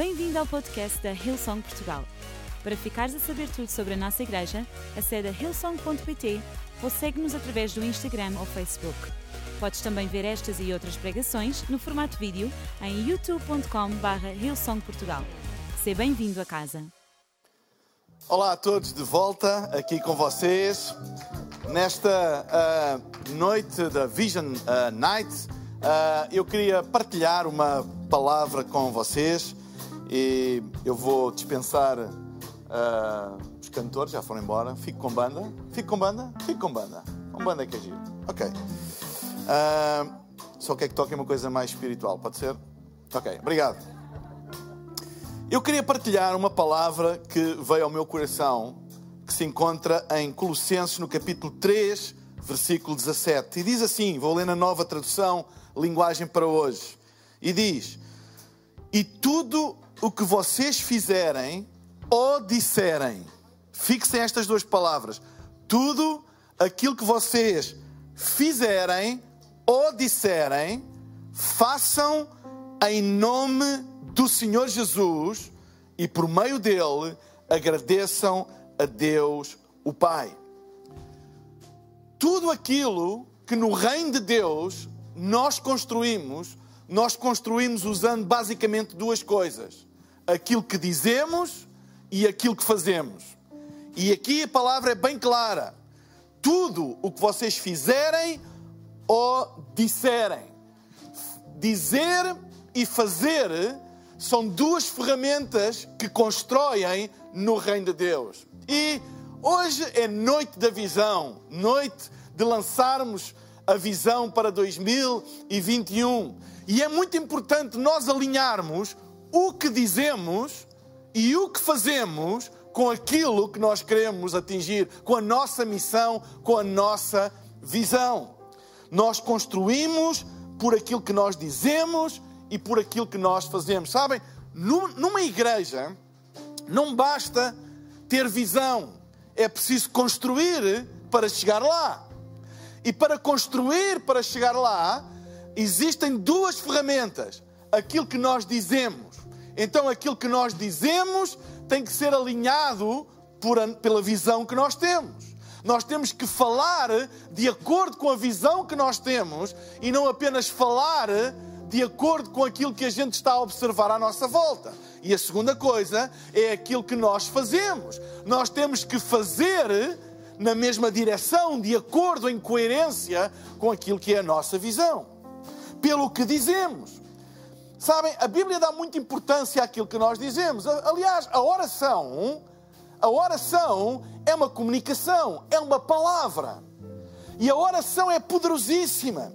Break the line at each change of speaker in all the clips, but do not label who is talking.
Bem-vindo ao podcast da Hillsong Portugal. Para ficares a saber tudo sobre a nossa igreja, acede a hillsong.pt ou segue-nos através do Instagram ou Facebook. Podes também ver estas e outras pregações no formato vídeo em youtube.com.br hillsongportugal. Seja bem-vindo a casa.
Olá a todos, de volta aqui com vocês nesta uh, noite da Vision uh, Night. Uh, eu queria partilhar uma palavra com vocês e eu vou dispensar os cantores, já foram embora. Fico com banda. Fico com banda? Fico com banda. Com banda é que é giro. Ok. só quer que toque uma coisa mais espiritual, pode ser? Ok, obrigado. Eu queria partilhar uma palavra que veio ao meu coração, que se encontra em Colossenses, no capítulo 3, versículo 17. E diz assim: vou ler na nova tradução, linguagem para hoje. E diz: E tudo o que vocês fizerem ou disserem, fixem estas duas palavras, tudo aquilo que vocês fizerem ou disserem, façam em nome do Senhor Jesus e por meio dele agradeçam a Deus o Pai. Tudo aquilo que no reino de Deus nós construímos, nós construímos usando basicamente duas coisas: aquilo que dizemos e aquilo que fazemos. E aqui a palavra é bem clara: tudo o que vocês fizerem ou disserem. Dizer e fazer são duas ferramentas que constroem no reino de Deus. E hoje é noite da visão, noite de lançarmos a visão para 2021. E é muito importante nós alinharmos o que dizemos e o que fazemos com aquilo que nós queremos atingir, com a nossa missão, com a nossa visão. Nós construímos por aquilo que nós dizemos e por aquilo que nós fazemos. Sabem, numa igreja não basta ter visão, é preciso construir para chegar lá. E para construir para chegar lá, existem duas ferramentas: aquilo que nós dizemos. Então, aquilo que nós dizemos tem que ser alinhado por, pela visão que nós temos. Nós temos que falar de acordo com a visão que nós temos e não apenas falar de acordo com aquilo que a gente está a observar à nossa volta. E a segunda coisa é aquilo que nós fazemos. Nós temos que fazer na mesma direção, de acordo, em coerência com aquilo que é a nossa visão. Pelo que dizemos. Sabem, a Bíblia dá muita importância àquilo que nós dizemos. Aliás, a oração, a oração é uma comunicação, é uma palavra. E a oração é poderosíssima.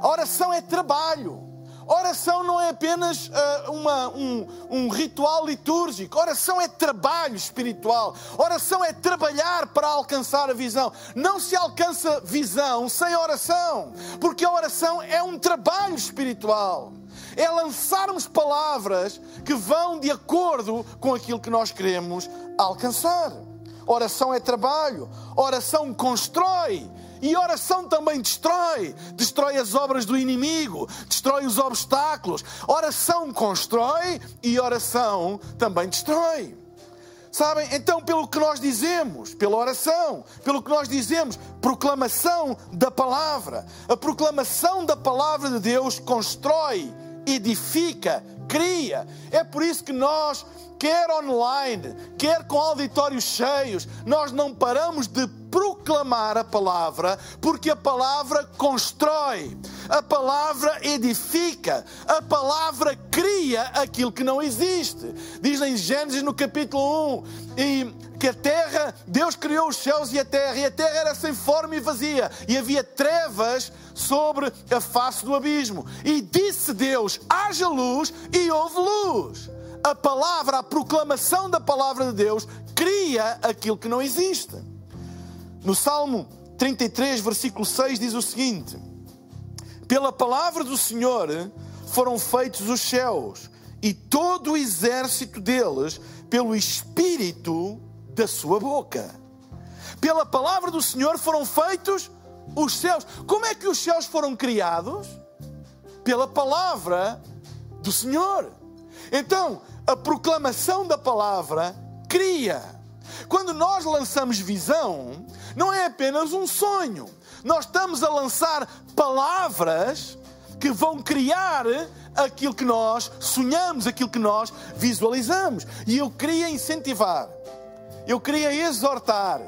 A oração é trabalho. Oração não é apenas uh, uma, um, um ritual litúrgico. Oração é trabalho espiritual. Oração é trabalhar para alcançar a visão. Não se alcança visão sem oração, porque a oração é um trabalho espiritual. É lançarmos palavras que vão de acordo com aquilo que nós queremos alcançar. Oração é trabalho. Oração constrói e oração também destrói, destrói as obras do inimigo, destrói os obstáculos. Oração constrói e oração também destrói. Sabem? Então, pelo que nós dizemos, pela oração, pelo que nós dizemos, proclamação da palavra. A proclamação da palavra de Deus constrói, edifica, cria. É por isso que nós quer online, quer com auditórios cheios, nós não paramos de proclamar a palavra, porque a palavra constrói, a palavra edifica, a palavra cria aquilo que não existe. Diz em Gênesis no capítulo 1 e que a terra, Deus criou os céus e a terra, e a terra era sem forma e vazia, e havia trevas sobre a face do abismo. E disse Deus: haja luz, e houve luz a palavra, a proclamação da palavra de Deus, cria aquilo que não existe. No Salmo 33, versículo 6, diz o seguinte: Pela palavra do Senhor foram feitos os céus, e todo o exército deles, pelo espírito da sua boca. Pela palavra do Senhor foram feitos os céus. Como é que os céus foram criados? Pela palavra do Senhor. Então, a proclamação da palavra cria. Quando nós lançamos visão, não é apenas um sonho. Nós estamos a lançar palavras que vão criar aquilo que nós sonhamos, aquilo que nós visualizamos. E eu queria incentivar, eu queria exortar,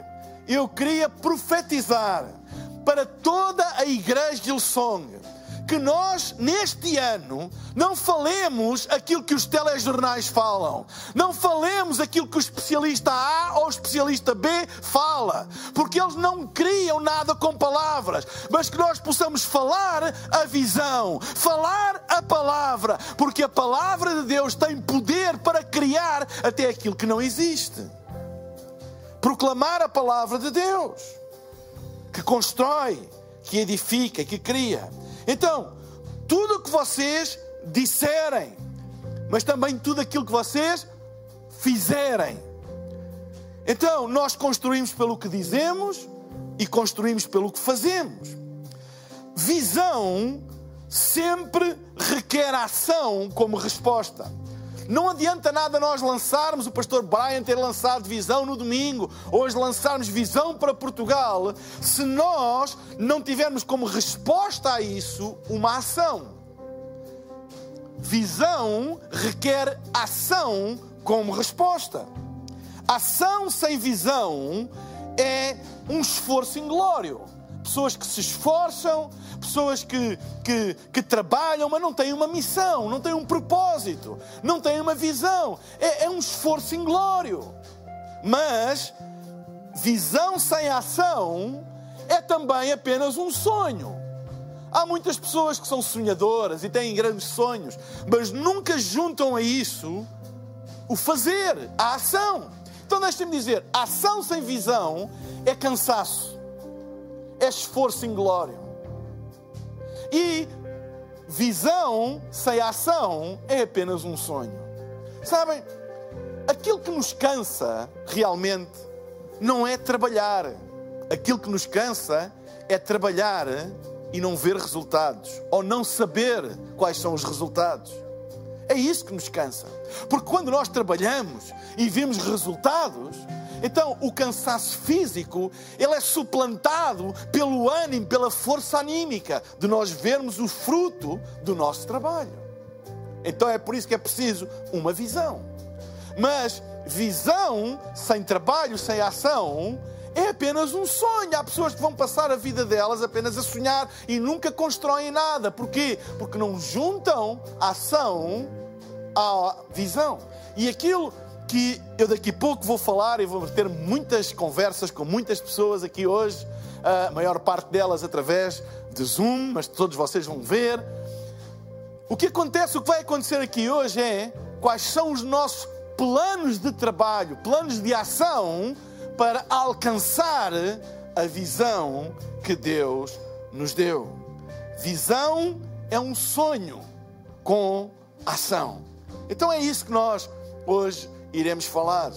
eu queria profetizar para toda a igreja de Ilsong que nós, neste ano, não falemos aquilo que os telejornais falam, não falemos aquilo que o especialista A ou o especialista B fala, porque eles não criam nada com palavras, mas que nós possamos falar a visão, falar a palavra, porque a palavra de Deus tem poder para criar até aquilo que não existe. Proclamar a palavra de Deus, que constrói, que edifica, que cria. Então, tudo o que vocês disserem, mas também tudo aquilo que vocês fizerem. Então, nós construímos pelo que dizemos e construímos pelo que fazemos. Visão sempre requer ação como resposta. Não adianta nada nós lançarmos, o pastor Brian ter lançado visão no domingo, hoje lançarmos visão para Portugal, se nós não tivermos como resposta a isso uma ação. Visão requer ação como resposta. Ação sem visão é um esforço inglório. Pessoas que se esforçam, pessoas que, que, que trabalham, mas não têm uma missão, não têm um propósito, não têm uma visão. É, é um esforço inglório. Mas visão sem ação é também apenas um sonho. Há muitas pessoas que são sonhadoras e têm grandes sonhos, mas nunca juntam a isso o fazer, a ação. Então deixem-me dizer: ação sem visão é cansaço, é esforço inglório. E visão sem ação é apenas um sonho. Sabem, aquilo que nos cansa realmente não é trabalhar. Aquilo que nos cansa é trabalhar e não ver resultados, ou não saber quais são os resultados. É isso que nos cansa. Porque quando nós trabalhamos e vemos resultados, então, o cansaço físico, ele é suplantado pelo ânimo, pela força anímica de nós vermos o fruto do nosso trabalho. Então é por isso que é preciso uma visão. Mas visão sem trabalho, sem ação, é apenas um sonho. Há pessoas que vão passar a vida delas apenas a sonhar e nunca constroem nada. Porquê? Porque não juntam ação à visão. E aquilo que eu daqui a pouco vou falar e vou ter muitas conversas com muitas pessoas aqui hoje, a maior parte delas através de Zoom, mas todos vocês vão ver. O que acontece, o que vai acontecer aqui hoje é quais são os nossos planos de trabalho, planos de ação para alcançar a visão que Deus nos deu. Visão é um sonho com ação. Então é isso que nós hoje iremos falar.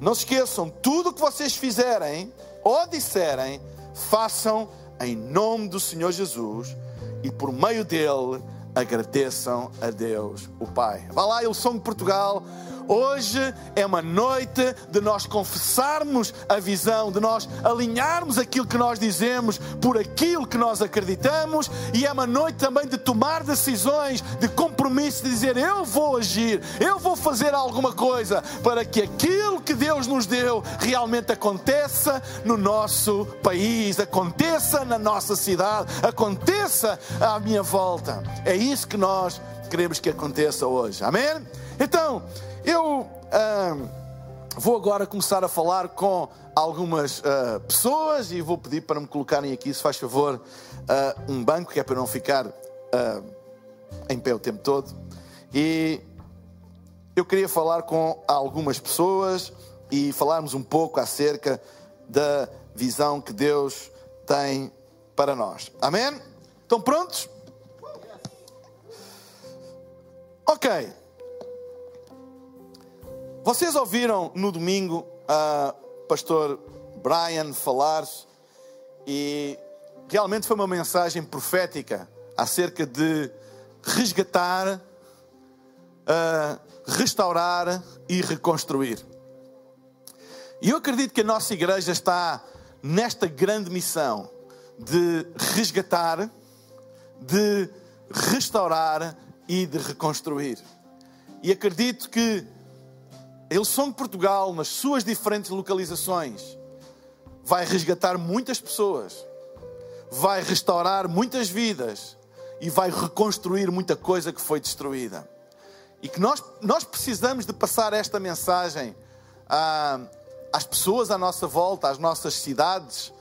Não se esqueçam, tudo o que vocês fizerem ou disserem, façam em nome do Senhor Jesus e por meio dele agradeçam a Deus, o Pai. Vá lá, eu sou de Portugal. Hoje é uma noite de nós confessarmos a visão, de nós alinharmos aquilo que nós dizemos por aquilo que nós acreditamos, e é uma noite também de tomar decisões, de compromisso, de dizer: Eu vou agir, eu vou fazer alguma coisa para que aquilo que Deus nos deu realmente aconteça no nosso país, aconteça na nossa cidade, aconteça à minha volta. É isso que nós queremos que aconteça hoje. Amém? Então, eu uh, vou agora começar a falar com algumas uh, pessoas e vou pedir para me colocarem aqui, se faz favor, uh, um banco, que é para não ficar em pé o tempo todo. E eu queria falar com algumas pessoas e falarmos um pouco acerca da visão que Deus tem para nós. Amém? Estão prontos? Ok. Vocês ouviram no domingo a pastor Brian falar e realmente foi uma mensagem profética acerca de resgatar uh, restaurar e reconstruir. E eu acredito que a nossa igreja está nesta grande missão de resgatar, de restaurar e de reconstruir. E acredito que a Song Portugal, nas suas diferentes localizações, vai resgatar muitas pessoas, vai restaurar muitas vidas e vai reconstruir muita coisa que foi destruída. E que nós, nós precisamos de passar esta mensagem a, às pessoas à nossa volta, às nossas cidades,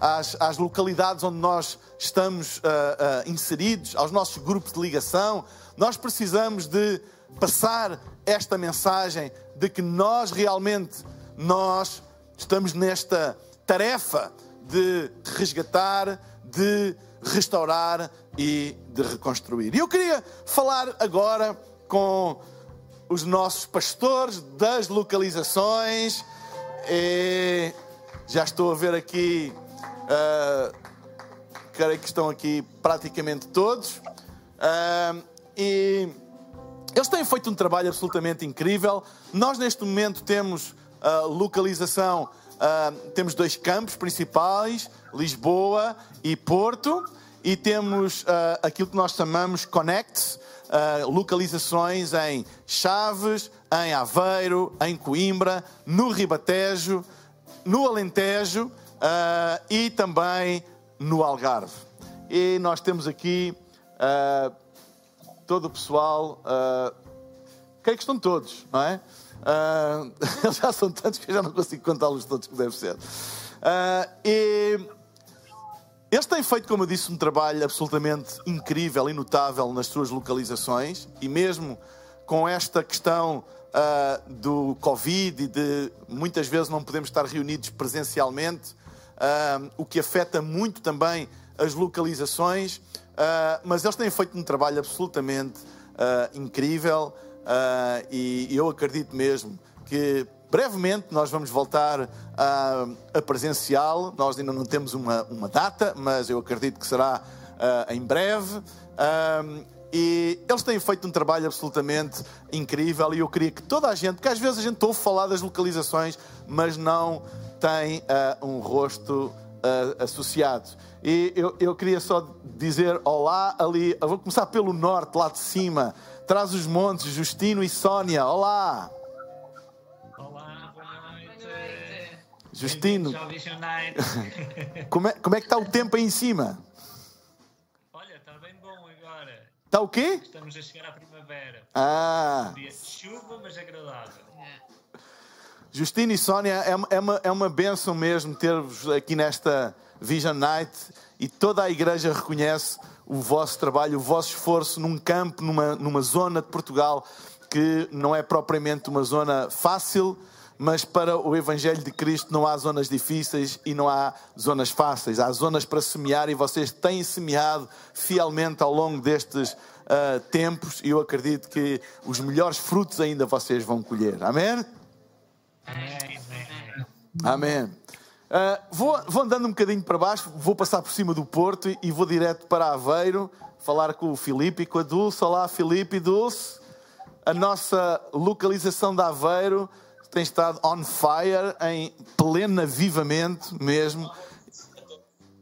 às, às localidades onde nós estamos ah, ah, inseridos, aos nossos grupos de ligação. Nós precisamos de passar esta mensagem de que nós realmente nós estamos nesta tarefa de resgatar, de restaurar e de reconstruir. E eu queria falar agora com os nossos pastores das localizações. E já estou a ver aqui, uh, creio que estão aqui praticamente todos. Uh, e eles têm feito um trabalho absolutamente incrível. Nós, neste momento, temos uh, localização, uh, temos dois campos principais, Lisboa e Porto, e temos uh, aquilo que nós chamamos Connect, localizações em Chaves, em Aveiro, em Coimbra, no Ribatejo, no Alentejo e também no Algarve. E nós temos aqui todo o pessoal, uh, creio que estão todos, não é? Uh, eles já são tantos que eu já não consigo contá-los todos que deve ser. Uh, e eles têm feito, como eu disse, um trabalho absolutamente incrível e notável nas suas localizações e mesmo com esta questão uh, do Covid e de muitas vezes não podemos estar reunidos presencialmente, o que afeta muito também as localizações. Uh, mas eles têm feito um trabalho absolutamente uh, incrível uh, e eu acredito mesmo que brevemente nós vamos voltar a, a presencial. Nós ainda não temos uma, uma data, mas eu acredito que será em breve. E eles têm feito um trabalho absolutamente incrível e eu queria que toda a gente, porque às vezes a gente ouve falar das localizações, mas não tem uh, um rosto uh, associado. E eu, eu queria só dizer olá ali. Eu vou começar pelo norte, lá de cima. Traz os montes, Justino e Sónia. Olá!
Olá, boa noite.
Justino. como, é, como é que está o tempo aí em cima?
Olha, está bem bom agora.
Está o quê?
Estamos a chegar à primavera.
Ah!
Um dia de chuva, mas agradável.
Justino e Sónia, é, é, uma, é uma benção mesmo ter-vos aqui nesta Vision Night e toda a igreja reconhece o vosso trabalho, o vosso esforço num campo, numa, numa zona de Portugal que não é propriamente uma zona fácil, mas para o Evangelho de Cristo não há zonas difíceis e não há zonas fáceis. Há zonas para semear e vocês têm semeado fielmente ao longo destes uh, tempos e eu acredito que os melhores frutos ainda vocês vão colher. Amém?
Amém.
Amém. Uh, vou, vou, andando um bocadinho para baixo, vou passar por cima do Porto e vou direto para Aveiro, falar com o Filipe e com a Dulce. Olá, Filipe e Dulce. A nossa localização de Aveiro tem estado on fire, em pleno avivamento mesmo.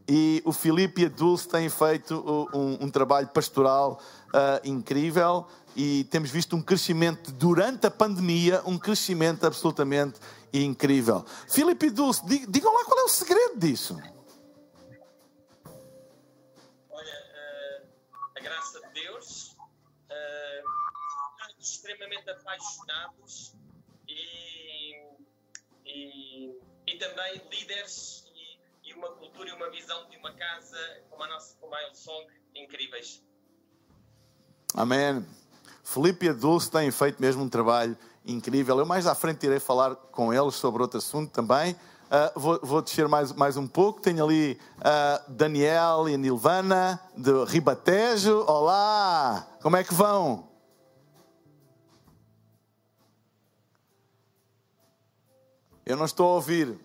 E o Filipe e a Dulce têm feito um, um trabalho pastoral uh, incrível e temos visto um crescimento durante a pandemia, um crescimento absolutamente incrível. Filipe e Dulce, digam lá qual é o segredo disso.
Olha, uh, a graça de Deus, uh, extremamente apaixonados e, e, e também líderes e, e, uma cultura e uma visão de uma casa como a nossa, como a Song, incríveis.
Amém. Felipe e a Dulce têm feito mesmo um trabalho incrível. Eu mais à frente irei falar com eles sobre outro assunto também. Uh, vou, vou, descer mais, mais um pouco. Tenho ali uh, Daniel e a Nilvana de Ribatejo. Olá! Como é que vão? Eu não estou a ouvir.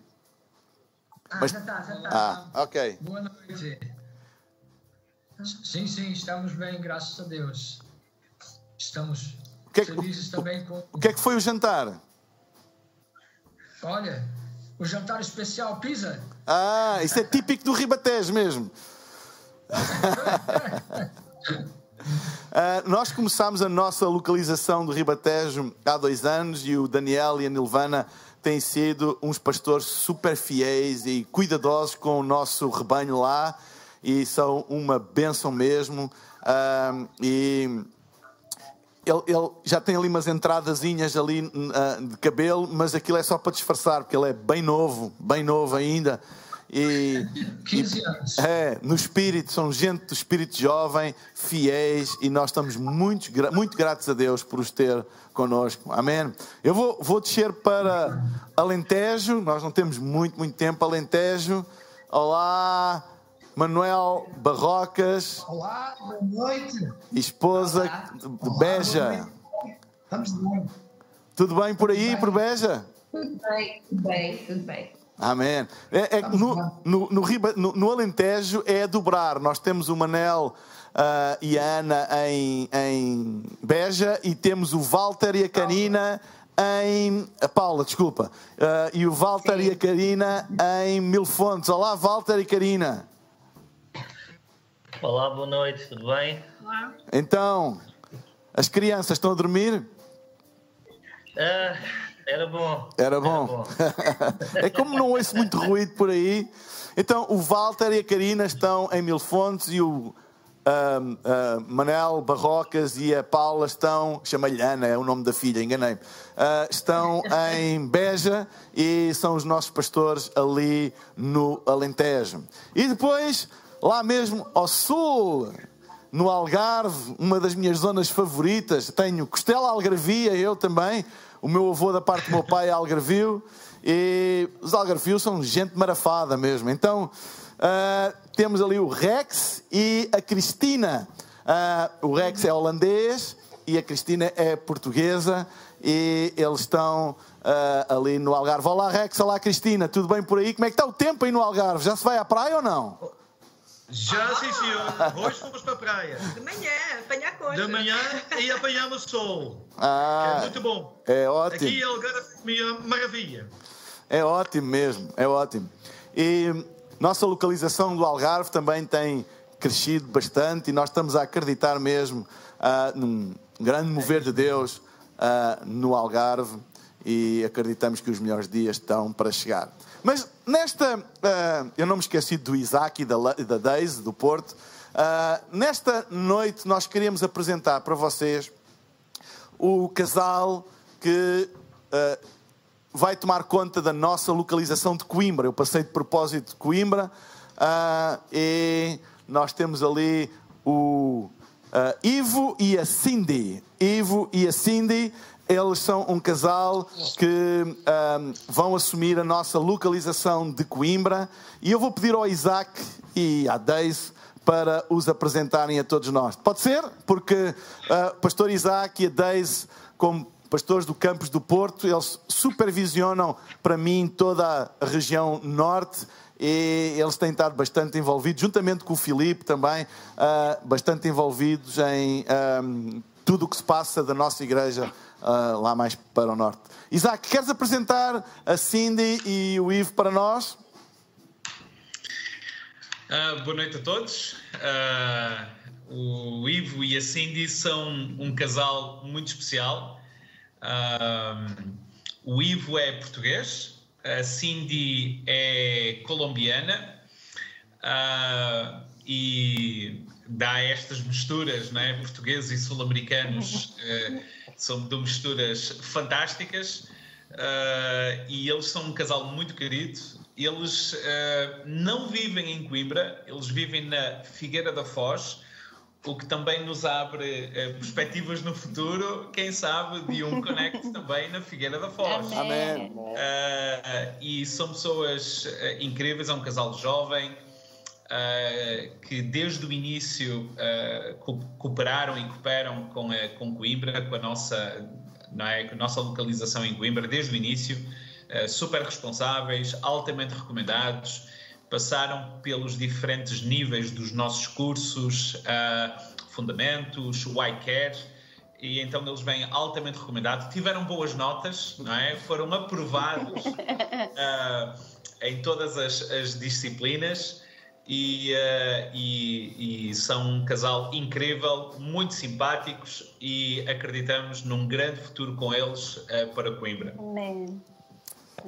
Ah, Mas... já está, já está.
Ah, ok.
Boa noite. Sim, sim, estamos bem, graças a Deus. Estamos
que, é que,
com.
o que é que foi o jantar?
Olha, o jantar especial pizza.
Ah, isso é típico do Ribatejo mesmo. Ah, nós começámos a nossa localização do Ribatejo há dois anos e o Daniel e a Nilvana têm sido uns pastores super fiéis e cuidadosos com o nosso rebanho lá e são uma bênção mesmo. Ah, e ele, ele já tem ali umas entradazinhas ali ah, de cabelo, mas aquilo é só para disfarçar, porque ele é bem novo, bem novo ainda. E,
15 anos.
é, no espírito, são gente do espírito jovem, fiéis, e nós estamos muito, muito gratos a Deus por os ter connosco. Amém. Eu vou, vou descer para Alentejo, nós não temos muito, muito tempo. Alentejo, olá, Manuel Barrocas,
Olá, boa noite.
esposa de
Olá,
Beja.
boa noite. Estamos bem.
Tudo bem por aí, por Beja?
Tudo bem, tudo bem, tudo bem.
Amém. É, é no, no, no, no- no Alentejo é a dobrar. Nós temos o Manel ah, e a Ana em, em Beja e temos o Walter e a Karina em. A Paula, desculpa. Ah, e o Walter e a Karina em Mil Fontes. Olá, Walter e Karina.
Olá, boa noite, tudo bem?
Então, as crianças estão a dormir?
Ah, era bom.
Era bom. é como não ouço muito ruído por aí. Então, o Walter e a Karina estão em Mil Fontes e o ahm, ah, Manel Barrocas e a Paula estão. Chama-lhe Ana, é o nome da filha, enganei-me. Ah, estão em Beja e são os nossos pastores ali no Alentejo. E depois, lá mesmo ao sul, no Algarve, uma das minhas zonas favoritas. Tenho Costela Algarvia, eu também. O meu avô, da parte do meu pai, é algarvio. E os algarvios são gente marafada mesmo. Então, ah, temos ali o Rex e a Cristina. Ah, o Rex é holandês e a Cristina é portuguesa. E eles estão ah, ali no Algarve. Olá, Rex. Olá, Cristina. Tudo bem por aí? Como é que está o tempo aí no Algarve? Já se vai à praia ou não?
Já, sim, senhor. Hoje fomos para a praia.
De manhã, apanhar coisas.
De manhã e apanhamos sol.
Ah,
É muito bom.
é ótimo.
Aqui em Algarve, minha maravilha.
É ótimo mesmo, é ótimo. E nossa localização do Algarve também tem crescido bastante e nós estamos a acreditar mesmo ah, num grande mover de Deus ah, no Algarve e acreditamos que os melhores dias estão para chegar. Mas nesta, ah, eu não me esqueci do Isaac e da, da Daisy, do Porto. Ah, nesta noite nós queríamos apresentar para vocês o casal que ah, vai tomar conta da nossa localização de Coimbra. Eu passei de propósito de Coimbra e nós temos ali o Ivo e a Cindy. Ivo e a Cindy, eles são um casal que ah, vão assumir a nossa localização de Coimbra e eu vou pedir ao Isaac e à Daisy para os apresentarem a todos nós. Pode ser? Porque o pastor Isaac e a Daisy, como pastores do Campos do Porto, eles supervisionam para mim toda a região norte e eles têm estado bastante envolvidos, juntamente com o Filipe também, ah, bastante envolvidos em ahm, tudo o que se passa da nossa igreja ah, lá mais para o norte. Isaac, queres apresentar a Cindy e o Ivo para nós?
Ah, boa noite a todos. Ah, o Ivo e a Cindy são um casal muito especial. O Ivo é português, a Cindy é colombiana ah, e dá estas misturas, não é? portugueses e sul-americanos, eh, são de misturas fantásticas. Uh, e eles são um casal muito querido. Eles uh, não vivem em Coimbra, eles vivem na Figueira da Foz, o que também nos abre uh, perspectivas no futuro, quem sabe, de um connect também na Figueira da Foz.
Amém.
e são pessoas incríveis, é um casal jovem. Que desde o início cooperaram e cooperam com, a, com Coimbra, com a nossa não é? Com a nossa localização em Coimbra desde o início, uh, super responsáveis, altamente recomendados, passaram pelos diferentes níveis dos nossos cursos, uh, fundamentos, o iCare, e então eles vêm altamente recomendados. Tiveram boas notas, não é? Foram aprovados uh, em todas as, as disciplinas e, uh, e, e, são um casal incrível, muito simpáticos e acreditamos num grande futuro com eles uh, para Coimbra.
Amém.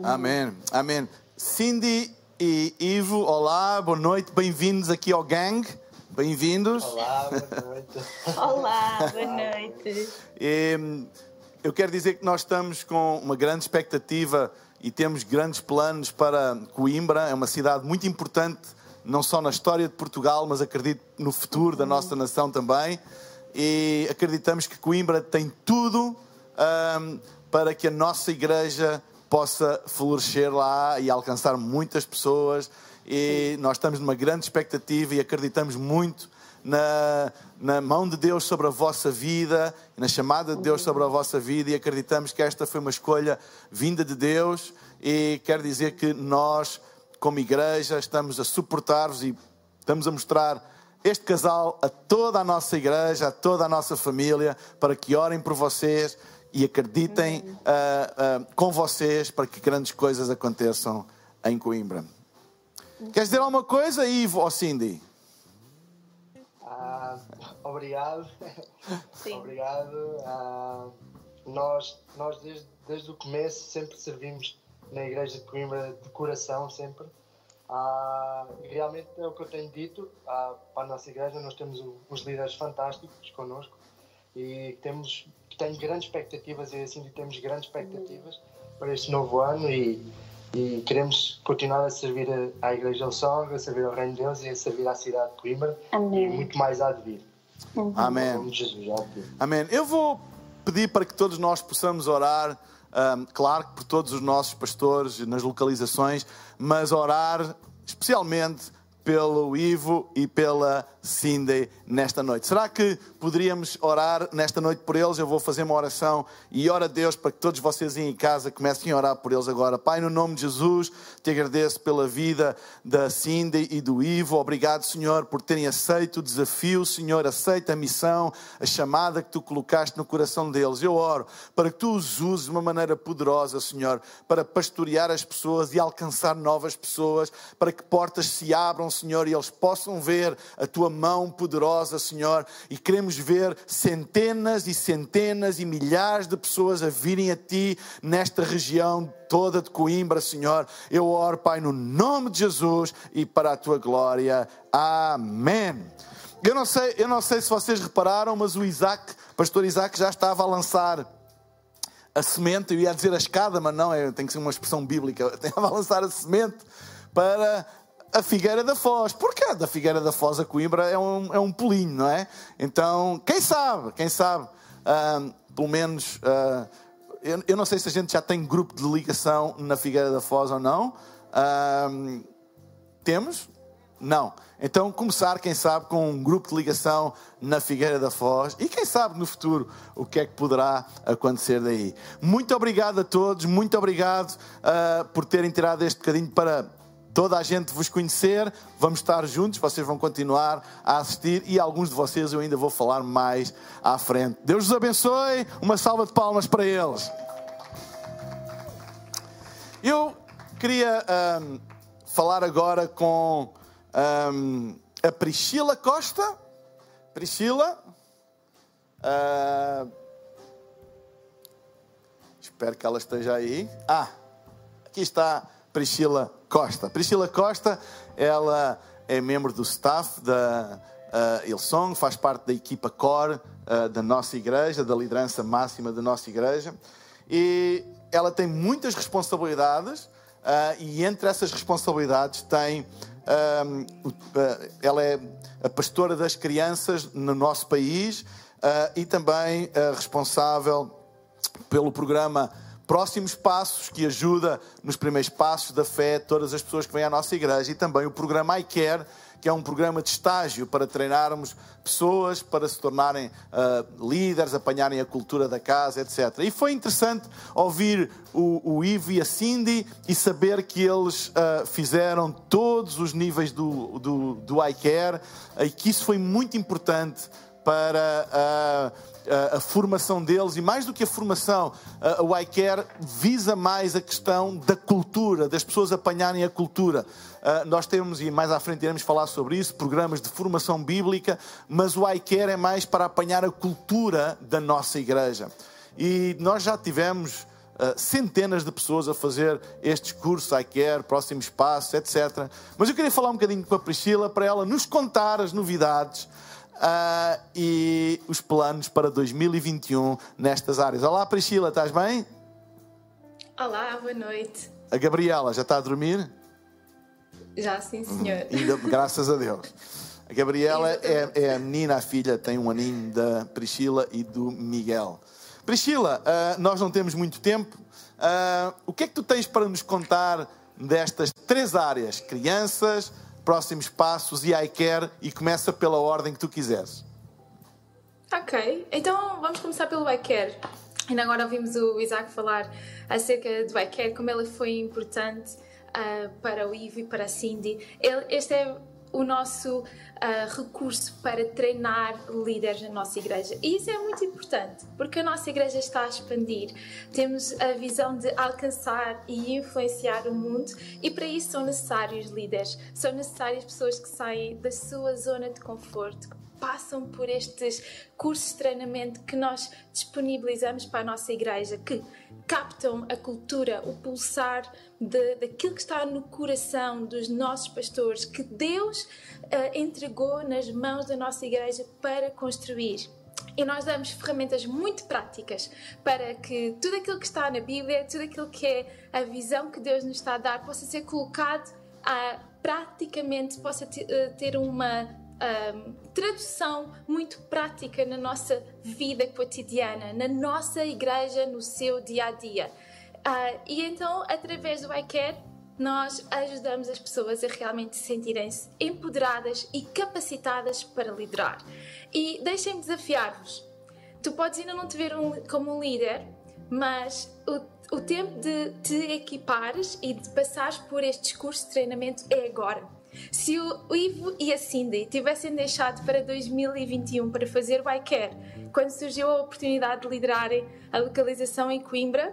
Amém. Amém. Cindy e Ivo, olá, boa noite, bem-vindos aqui ao Gang. Bem-vindos.
Olá, boa noite.
Olá, boa noite.
E, eu quero dizer que nós estamos com uma grande expectativa e temos grandes planos para Coimbra. É uma cidade muito importante, não só na história de Portugal, mas acredito no futuro da nossa nação também. E acreditamos que Coimbra tem tudo um, para que a nossa igreja possa florescer lá e alcançar muitas pessoas e nós estamos numa grande expectativa e acreditamos muito na, na mão de Deus sobre a vossa vida, na chamada de Deus sobre a vossa vida e acreditamos que esta foi uma escolha vinda de Deus e quero dizer que nós, como igreja, estamos a suportar-vos e estamos a mostrar este casal a toda a nossa igreja, a toda a nossa família, para que orem por vocês e acreditem uh, uh, com vocês para que grandes coisas aconteçam em Coimbra. Queres dizer alguma coisa, Ivo ou Cindy?
Ah, obrigado.
Sim.
obrigado. Ah, nós, nós desde, desde o começo sempre servimos na Igreja de Coimbra de coração, sempre. Ah, realmente é o que eu tenho dito ah, para a nossa igreja. Nós temos uns líderes fantásticos connosco e temos, tenho grandes expectativas e assim temos grandes expectativas para este novo ano e e queremos continuar a servir à Igreja do Sol, a servir ao Reino de Deus e a servir à cidade de Coimbra.
Amém.
E muito mais há de vir.
Uhum.
Amém. Amém. Eu vou pedir para que todos nós possamos orar, um, claro que por todos os nossos pastores nas localizações, mas orar especialmente pelo Ivo e pela Cindy nesta noite. Será que poderíamos orar nesta noite por eles? Eu vou fazer uma oração e ora a Deus para que todos vocês em casa comecem a orar por eles agora. Pai, no nome de Jesus, te agradeço pela vida da Cindy e do Ivo. Obrigado, Senhor, por terem aceito o desafio, Senhor, aceita a missão, a chamada que tu colocaste no coração deles. Eu oro para que tu os uses de uma maneira poderosa, Senhor, para pastorear as pessoas e alcançar novas pessoas, para que portas se abram, Senhor, e eles possam ver a tua mão poderosa, Senhor, e queremos ver centenas e centenas e milhares de pessoas a virem a Ti nesta região toda de Coimbra, Senhor. Eu oro, Pai, no nome de Jesus e para a Tua glória. Amém. Eu não sei, eu não sei se vocês repararam, mas o Isaac, pastor Isaac, já estava a lançar a semente, eu ia dizer a escada, mas não, é, tem que ser uma expressão bíblica, estava a lançar a semente para a Figueira da Foz. Porque da Figueira da Foz a Coimbra é um, é um pulinho, não é? Então, quem sabe, quem sabe, uh, pelo menos, uh, eu, eu, não sei se a gente já tem grupo de ligação na Figueira da Foz ou não. Uh, temos? Não. Então, começar, quem sabe, com um grupo de ligação na Figueira da Foz e quem sabe no futuro o que é que poderá acontecer daí. Muito obrigado a todos, muito obrigado por terem tirado este bocadinho para toda a gente vos conhecer, vamos estar juntos, vocês vão continuar a assistir e alguns de vocês eu ainda vou falar mais à frente. Deus os abençoe, uma salva de palmas para eles. Eu queria um, falar agora com um, a Priscila Costa. Priscila. Uh, espero que ela esteja aí. Ah, aqui está Priscila Costa. Priscila Costa, ela é membro do staff da uh, Ilsong, faz parte da equipa core uh, da nossa igreja, da liderança máxima da nossa igreja. E ela tem muitas responsabilidades uh, e entre essas responsabilidades tem um, ela é a pastora das crianças no nosso país uh, e também responsável pelo programa próximos passos que ajuda nos primeiros passos da fé todas as pessoas que vêm à nossa igreja e também o programa iCare, que é um programa de estágio para treinarmos pessoas para se tornarem uh, líderes, apanharem a cultura da casa, etc. E foi interessante ouvir o, o Ivo e a Cindy e saber que eles uh, fizeram todos os níveis do, do, do iCare e que isso foi muito importante para a, a, a formação deles e mais do que a formação, o iCare visa mais a questão da cultura, das pessoas apanharem a cultura. Uh, nós temos, e mais à frente iremos falar sobre isso, programas de formação bíblica, mas o iCare é mais para apanhar a cultura da nossa igreja. E nós já tivemos uh, centenas de pessoas a fazer estes cursos, iCare, Próximos Passos, etc. Mas eu queria falar um bocadinho com a Priscila para ela nos contar as novidades uh, e os planos para 2021 nestas áreas. Olá, Priscila, estás bem?
Olá, boa noite.
A Gabriela já está a dormir?
Já, sim, senhor.
Ainda, graças a Deus. A Gabriela é, é, a menina, a filha, tem um aninho da Priscila e do Miguel. Priscila, uh, nós não temos muito tempo. Uh, o que é que tu tens para nos contar destas três áreas? Crianças, próximos passos e iCare e começa pela ordem que tu quiseres.
Ok, então vamos começar pelo iCare. Ainda agora ouvimos o Isaac falar acerca do iCare, como ele foi importante uh, para o Ivo e para a Cindy. Ele, este é o nosso uh, recurso para treinar líderes na nossa igreja. E isso é muito importante, porque a nossa igreja está a expandir. Temos a visão de alcançar e influenciar o mundo, e para isso são necessários líderes, são necessárias pessoas que saem da sua zona de conforto, passam por estes cursos de treinamento que nós disponibilizamos para a nossa igreja, que captam a cultura, o pulsar de, daquilo que está no coração dos nossos pastores, que Deus uh, entregou nas mãos da nossa igreja para construir. E nós damos ferramentas muito práticas para que tudo aquilo que está na Bíblia, tudo aquilo que é a visão que Deus nos está a dar, possa ser colocado a, praticamente, possa eh, ter uma um, tradução muito prática na nossa vida cotidiana, na nossa igreja, no seu dia a dia. Uh, e então, através do iCare, nós ajudamos as pessoas a realmente sentirem-se empoderadas e capacitadas para liderar. E deixem-me desafiar-vos. Tu podes ainda não te ver um, como um líder, mas o, o tempo de te equipares e de passares por este curso de treinamento é agora. Se o Ivo e a Cindy tivessem deixado para 2021 para fazer o iCare, quando surgiu a oportunidade de liderarem a localização em Coimbra,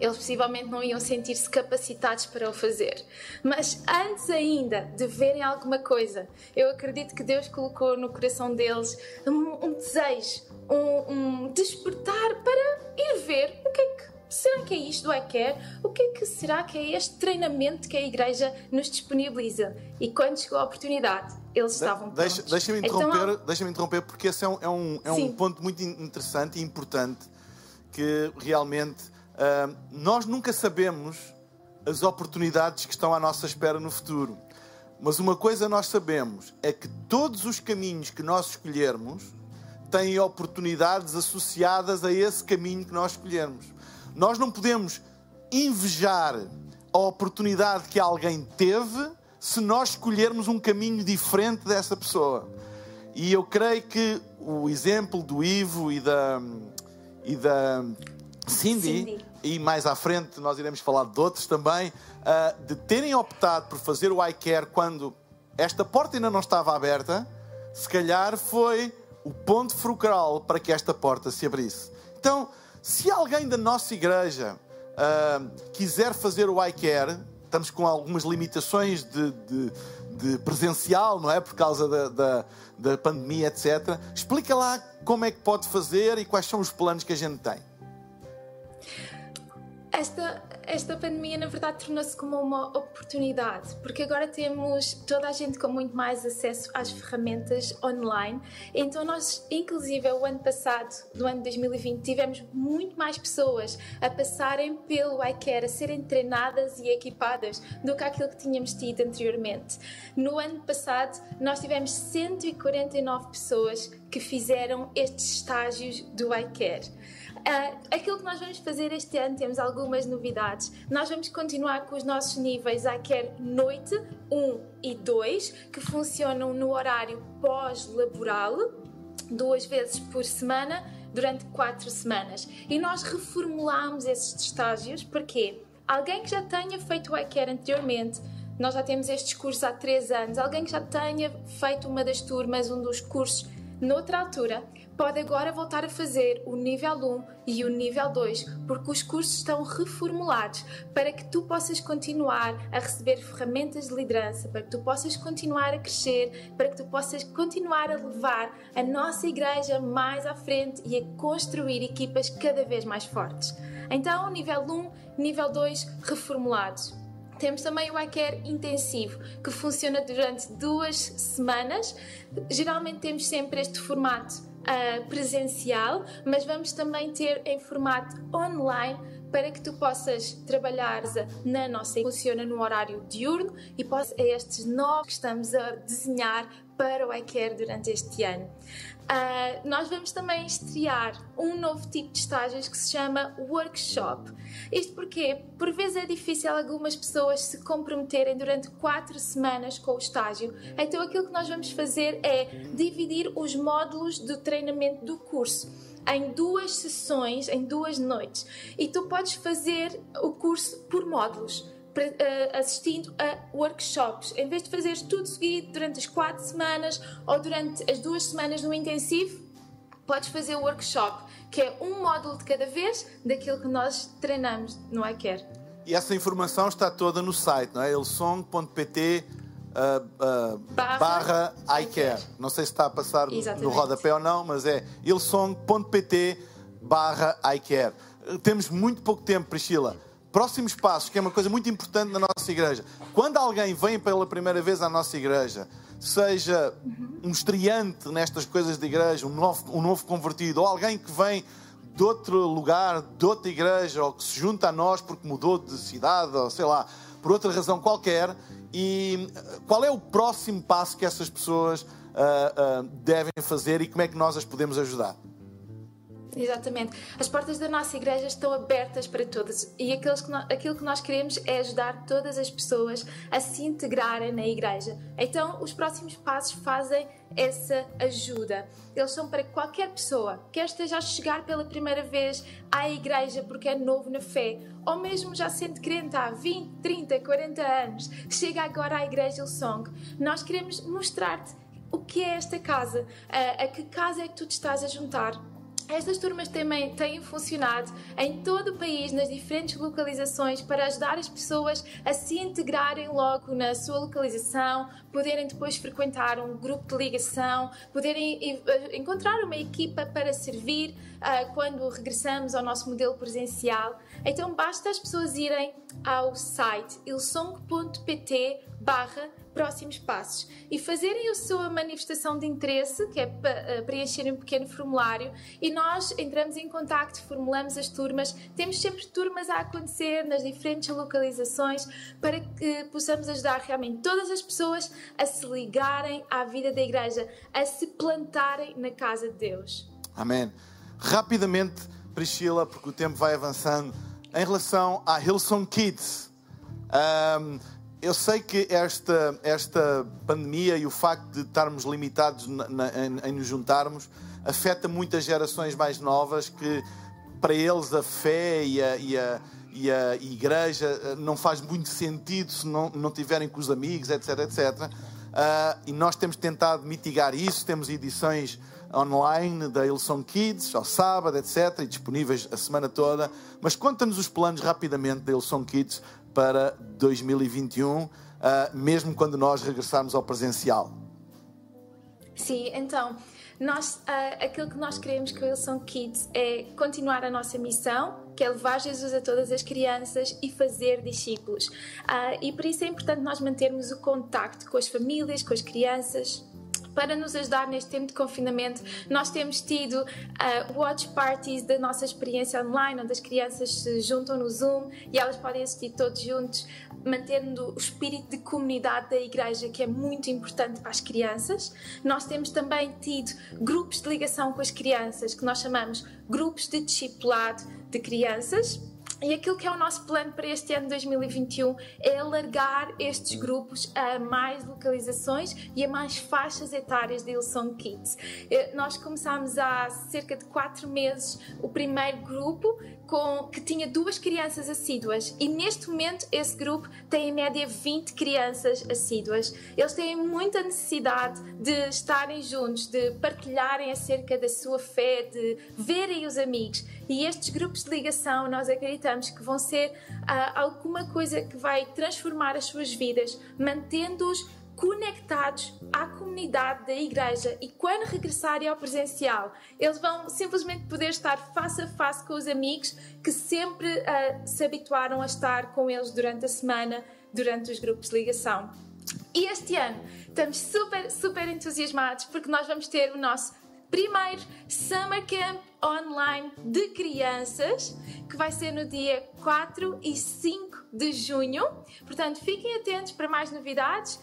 eles possivelmente não iam sentir-se capacitados para o fazer. Mas antes ainda de verem alguma coisa, eu acredito que Deus colocou no coração deles um, um desejo, um, um despertar para ir ver o que é que será que é isto do iCare? O que é que será que é este treinamento que a Igreja nos disponibiliza? E quando chegou a oportunidade, eles estavam prontos.
Deixa-me deixa interromper, então, deixa interromper, porque esse é um, é um, é um ponto muito interessante e importante que realmente uh, nós nunca sabemos as oportunidades que estão à nossa espera no futuro. Mas uma coisa nós sabemos é que todos os caminhos que nós escolhermos têm oportunidades associadas a esse caminho que nós escolhermos. Nós não podemos invejar a oportunidade que alguém teve se nós escolhermos um caminho diferente dessa pessoa. E eu creio que o exemplo do Ivo e da, e da Cindy, Cindy. e mais à frente nós iremos falar de outros também, uh, de terem optado por fazer o iCare quando esta porta ainda não estava aberta, se calhar foi o ponto fulcral para que esta porta se abrisse. Então, se alguém da nossa igreja uh, quiser fazer o iCare, estamos com algumas limitações de, de, de presencial, não é? Por causa da, da, da pandemia, etc. Explica lá como é que pode fazer e quais são os planos que a gente tem.
Esta, esta pandemia, na verdade, tornou-se como uma oportunidade, porque agora temos toda a gente com muito mais acesso às ferramentas online. Então, nós, inclusive, o ano passado, do ano 2020, tivemos muito mais pessoas a passarem pelo iCare, a serem treinadas e equipadas do que aquilo que tínhamos tido anteriormente. No ano passado, nós tivemos 149 pessoas que fizeram estes estágios do iCare. Uh, aquilo que nós vamos fazer este ano, temos algumas novidades. Nós vamos continuar com os nossos níveis iCare Noite 1 e 2, que funcionam no horário pós-laboral, duas vezes por semana, durante quatro semanas. E nós reformulamos esses estágios, porque alguém que já tenha feito o iCare anteriormente, nós já temos estes cursos há três anos, alguém que já tenha feito uma das turmas, um dos cursos noutra altura, pode agora voltar a fazer o nível 1 e o nível 2, porque os cursos estão reformulados para que tu possas continuar a receber ferramentas de liderança, para que tu possas continuar a crescer, para que tu possas continuar a levar a nossa igreja mais à frente e a construir equipas cada vez mais fortes. Então, nível 1, nível 2 reformulados. Temos também o iCare intensivo, que funciona durante duas semanas. Geralmente temos sempre este formato uh, presencial, mas vamos também ter em formato online para que tu possas trabalhar na nossa funciona no horário diurno e possa estes novos que estamos a desenhar para o iCare durante este ano. Uh, nós vamos também estrear um novo tipo de estágios que se chama workshop. Isto porque, por vezes, é difícil algumas pessoas se comprometerem durante quatro semanas com o estágio. Então, aquilo que nós vamos fazer é dividir os módulos do treinamento do curso em duas sessões, em duas noites. E tu podes fazer o curso por módulos. Eh, assistindo a workshops. Em vez de fazeres tudo seguido durante as quatro semanas ou durante as duas semanas no intensivo, podes fazer o workshop, que é um módulo de cada vez daquilo que nós treinamos no iCare.
E essa informação está toda no site, não é? elsong.pt uh, uh, barra, barra iCare. Não sei se está a passar Exatamente. no rodapé ou não, mas é ilsong.pt barra iCare. Temos muito pouco tempo, Priscila. Próximos passos, que é uma coisa muito importante na nossa igreja. Quando alguém vem pela primeira vez à nossa igreja, seja um estreante nestas coisas de igreja, um novo, um novo convertido, ou alguém que vem de outro lugar, de outra igreja, ou que se junta a nós porque mudou de cidade, ou sei lá, por outra razão qualquer, e eh, qual é o próximo passo que essas pessoas uh, uh, devem fazer e como é que nós as podemos ajudar?
Exatamente. As portas da nossa igreja estão abertas para todas e aqueles que nós, aquilo que nós queremos é ajudar todas as pessoas a se integrarem na igreja. Então, os próximos passos fazem essa ajuda. Eles são para qualquer pessoa, quer esteja a chegar pela primeira vez à igreja porque é novo na fé, ou mesmo já sendo crente há 20, 30, 40 anos, chega agora à igreja Song. Nós queremos mostrar-te o que é esta casa, a, a que casa é que tu te estás a juntar estas turmas também têm funcionado em todo o país, nas diferentes localizações, para ajudar as pessoas a se integrarem logo na sua localização, poderem depois frequentar um grupo de ligação, poderem eh, encontrar uma equipa para servir uh, quando regressamos ao nosso modelo presencial. Então basta as pessoas irem ao site ilsong.pt barra próximos passos e fazerem a sua manifestação de interesse, que é eh, preencherem um pequeno formulário, e nós entramos em contacto, formulamos as turmas. Temos sempre turmas a acontecer nas diferentes localizações para que possamos ajudar realmente todas as pessoas a se ligarem à vida da igreja, a se plantarem na casa de Deus.
Amém. Rapidamente, Priscila, porque o tempo vai avançando, em relação à Hillsong Kids. Um, eu sei que esta, esta pandemia e o facto de estarmos limitados na, na, em, em, nos juntarmos afeta muitas gerações mais novas que, para eles, a fé e a, e a, e a igreja eh, não faz muito sentido se não, não tiverem com os amigos, etc, etc. Uh, e nós temos tentado mitigar isso, temos edições online da Ilson Kids, ao sábado, etc., e disponíveis a semana toda. Mas conta-nos os planos rapidamente da Ilson Kids para 2021, uh, ah, mesmo quando nós regressarmos ao presencial.
Sim, então, nós, uh, aquilo que nós queremos com a Wilson Kids é continuar a nossa missão, que é levar Jesus a todas as crianças e fazer discípulos. Uh, e por isso é importante nós mantermos o contacto com as famílias, com as crianças para nos ajudar neste tempo de confinamento. Nós temos tido uh, watch parties da nossa experiência online, onde as crianças se juntam no Zoom e elas podem assistir todos juntos, mantendo o espírito de comunidade da igreja, que é muito importante para as crianças. Nós temos também tido grupos de ligação com as crianças, que nós chamamos grupos de discipulado de crianças e aquilo que é o nosso plano para este ano 2021 é alargar estes grupos a mais localizações e a mais faixas etárias de Ilson Kids. Eh, nós começámos há cerca de quatro meses o primeiro grupo com, que tinha duas crianças assíduas e neste momento esse grupo tem em média 20 crianças assíduas. Eles têm muita necessidade de estarem juntos, de partilharem acerca da sua fé, de verem os amigos. E estes grupos de ligação, nós acreditamos que vão ser ah, alguma coisa que vai transformar as suas vidas, mantendo-os conectados à comunidade da igreja e quando regressarem ao presencial, eles vão simplesmente poder estar face a face com os amigos que sempre uh, se habituaram a estar com eles durante a semana, durante os grupos de ligação. E este ano estamos super, super entusiasmados porque nós vamos ter o nosso primeiro Summer Camp online de crianças, que vai ser no dia 4 e 5 de junho. Portanto, fiquem atentos para mais novidades.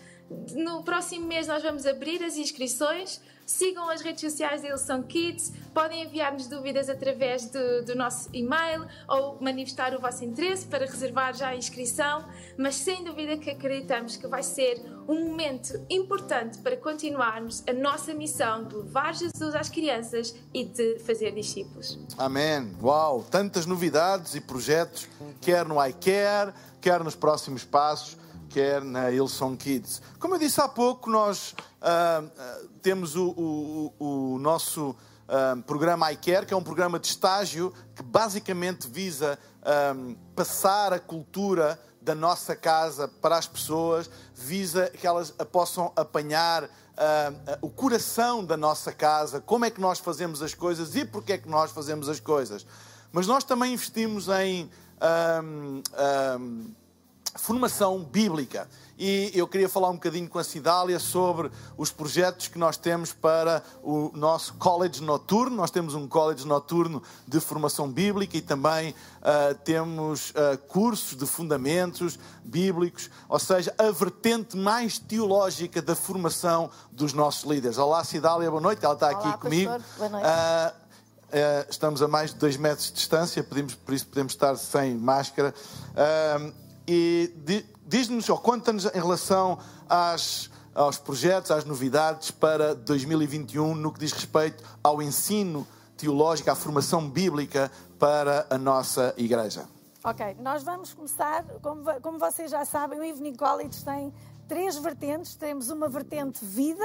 No próximo mês nós vamos abrir as inscrições. Sigam as redes sociais da Ilson Kids, podem enviar-nos dúvidas através do, do, nosso e-mail ou manifestar o vosso interesse para reservar já a inscrição, mas sem dúvida que acreditamos que vai ser um momento importante para continuarmos a nossa missão de levar Jesus às crianças e de fazer discípulos.
Amém. Uau! Tantas novidades e projetos, quer no iCare, quer nos próximos passos quer na Ilson Kids. Como eu disse há pouco, nós uh, uh, temos o, o, o nosso uh, programa iCare, que é um programa de estágio que basicamente visa passar a cultura da nossa casa para as pessoas, visa que elas possam apanhar o coração da nossa casa, como é que nós fazemos as coisas e porque é que nós fazemos as coisas. Mas nós também investimos em formação bíblica. E eu queria falar um bocadinho com a Cidália sobre os projetos que nós temos para o nosso college noturno. Nós temos um college noturno de formação bíblica e também uh, temos uh, cursos de fundamentos bíblicos, ou seja, a vertente mais teológica da formação dos nossos líderes. Olá, Cidália, boa noite. Ela está
Olá,
aqui comigo.
Pastor. Boa noite.
Uh, estamos a mais de dois metros de distância, pedimos, por isso podemos estar sem máscara e diz-nos ou conta-nos em relação às, aos projetos, às novidades para 2021 no que diz respeito ao ensino teológico, à formação bíblica para a nossa igreja.
Ok, nós vamos começar, como, como vocês já sabem, o Evening College tem três vertentes. Temos uma vertente vida,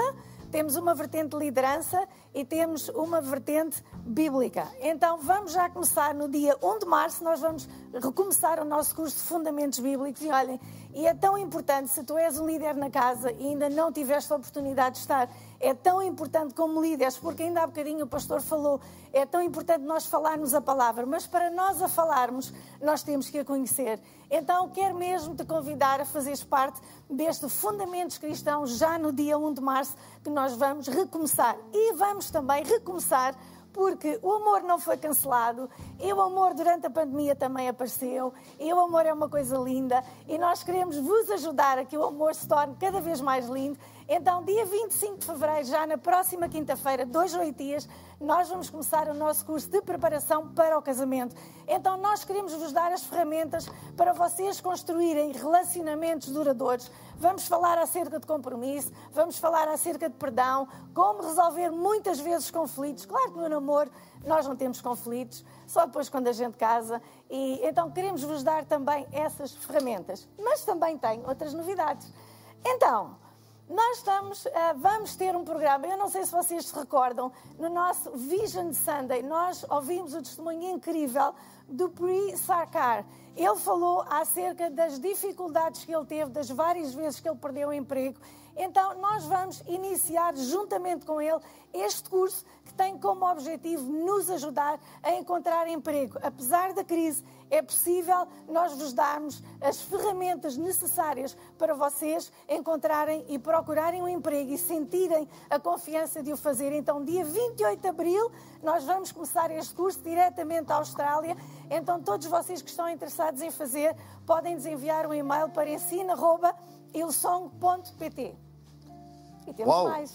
temos uma vertente liderança e temos uma vertente bíblica. Então vamos já começar no dia 1 de março, nós vamos recomeçar o nosso curso de Fundamentos Bíblicos e olhem, e é tão importante, se tu és um líder na casa e ainda não tiveste a oportunidade de estar, é tão importante como líderes, porque ainda há bocadinho o pastor falou, é tão importante nós falarmos a palavra, mas para nós a falarmos, nós temos que a conhecer. Então quero mesmo te convidar a fazeres parte deste Fundamentos Cristãos já no dia 1 de março, que nós vamos recomeçar. E vamos também recomeçar porque o amor não foi cancelado e o amor durante a pandemia também apareceu e o amor é uma coisa linda e nós queremos vos ajudar a que o amor se torne cada vez mais lindo então, dia 25 de fevereiro, já na próxima quinta-feira, dois ou oito dias, nós vamos começar o nosso curso de preparação para o casamento. Então, nós queremos vos dar as ferramentas para vocês construírem relacionamentos duradouros. Vamos falar acerca de compromisso, vamos falar acerca de perdão, como resolver muitas vezes conflitos. Claro que no namoro nós não temos conflitos, só depois quando a gente casa. E então queremos vos dar também essas ferramentas. Mas também tem outras novidades. Então, nós estamos, uh, vamos ter um programa, eu não sei se vocês se recordam, no nosso Vision Sunday, nós ouvimos o testemunho incrível do Pri Sarkar. Ele falou acerca das dificuldades que ele teve, das várias vezes que ele perdeu o emprego. Então, nós vamos iniciar juntamente com ele este curso que tem como objetivo nos ajudar a encontrar emprego. Apesar da crise, é possível nós vos darmos as ferramentas necessárias para vocês encontrarem e procurarem um emprego e sentirem a confiança de o fazer. Então, dia 28 de abril, nós vamos começar este curso diretamente à Austrália. Então, todos vocês que estão interessados em fazer, podem nos enviar um e-mail para ensina.ilsong.pt. E temos
Uau.
mais.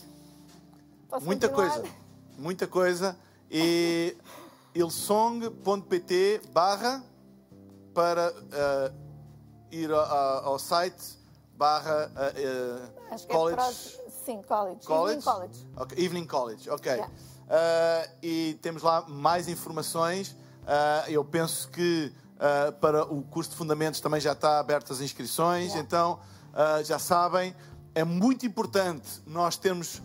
Posso
Muita
continuar?
coisa, muita coisa. E ilsong.pt barra para uh, ir ao, ao site barra uh,
é
college.
sim, college.
College?
Evening college.
Ok, Evening College, ok.
Yeah.
Uh, e temos lá mais informações eu penso que para o curso de Fundamentos também já está abertas as inscrições, então ah, já sabem, é muito importante nós termos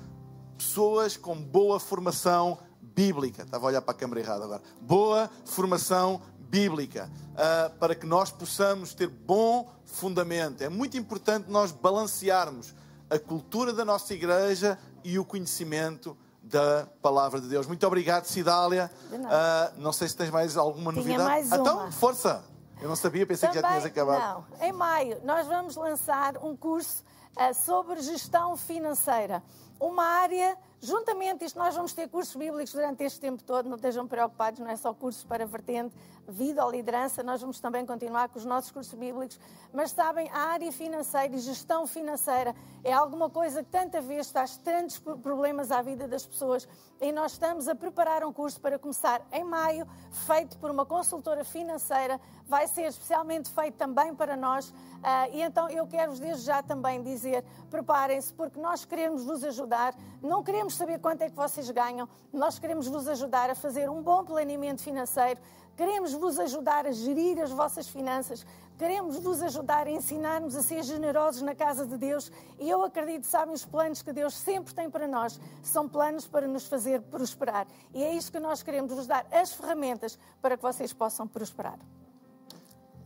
pessoas com boa formação bíblica. Estava a olhar para a câmara errada agora. Boa formação bíblica, ah, para que nós possamos ter bom fundamento. É muito importante nós balancearmos a cultura da nossa igreja e o conhecimento da palavra de Deus. Muito obrigado, Cidália. Ah, não sei se tens mais alguma
Tinha
novidade.
mais
Então,
uma.
força! Eu não sabia, pensei que já tinhas acabado.
Não, em maio nós vamos lançar um curso ah, sobre gestão financeira. Uma área, juntamente, isto nós vamos ter cursos bíblicos durante este tempo todo, não estejam preocupados, não é só cursos para vertente, vida ou liderança, nós vamos também continuar com os nossos cursos bíblicos, mas sabem, a área financeira e gestão financeira é alguma coisa que tanta vez traz tantos pro- problemas à vida das pessoas e nós estamos a preparar um curso para começar em maio, feito por uma consultora financeira, vai ser especialmente feito também para nós. Ah, e então eu quero-vos desde já também dizer: preparem-se, porque nós queremos vos ajudar. Não queremos saber quanto é que vocês ganham, nós queremos vos ajudar a fazer um bom planeamento financeiro. Queremos vos ajudar a gerir as vossas finanças. Queremos vos ajudar a ensinar-nos a ser generosos na casa de Deus. E eu acredito, sabem, os planos que Deus sempre tem para nós são planos para nos fazer prosperar. E é isso que nós queremos vos dar as ferramentas para que vocês possam prosperar.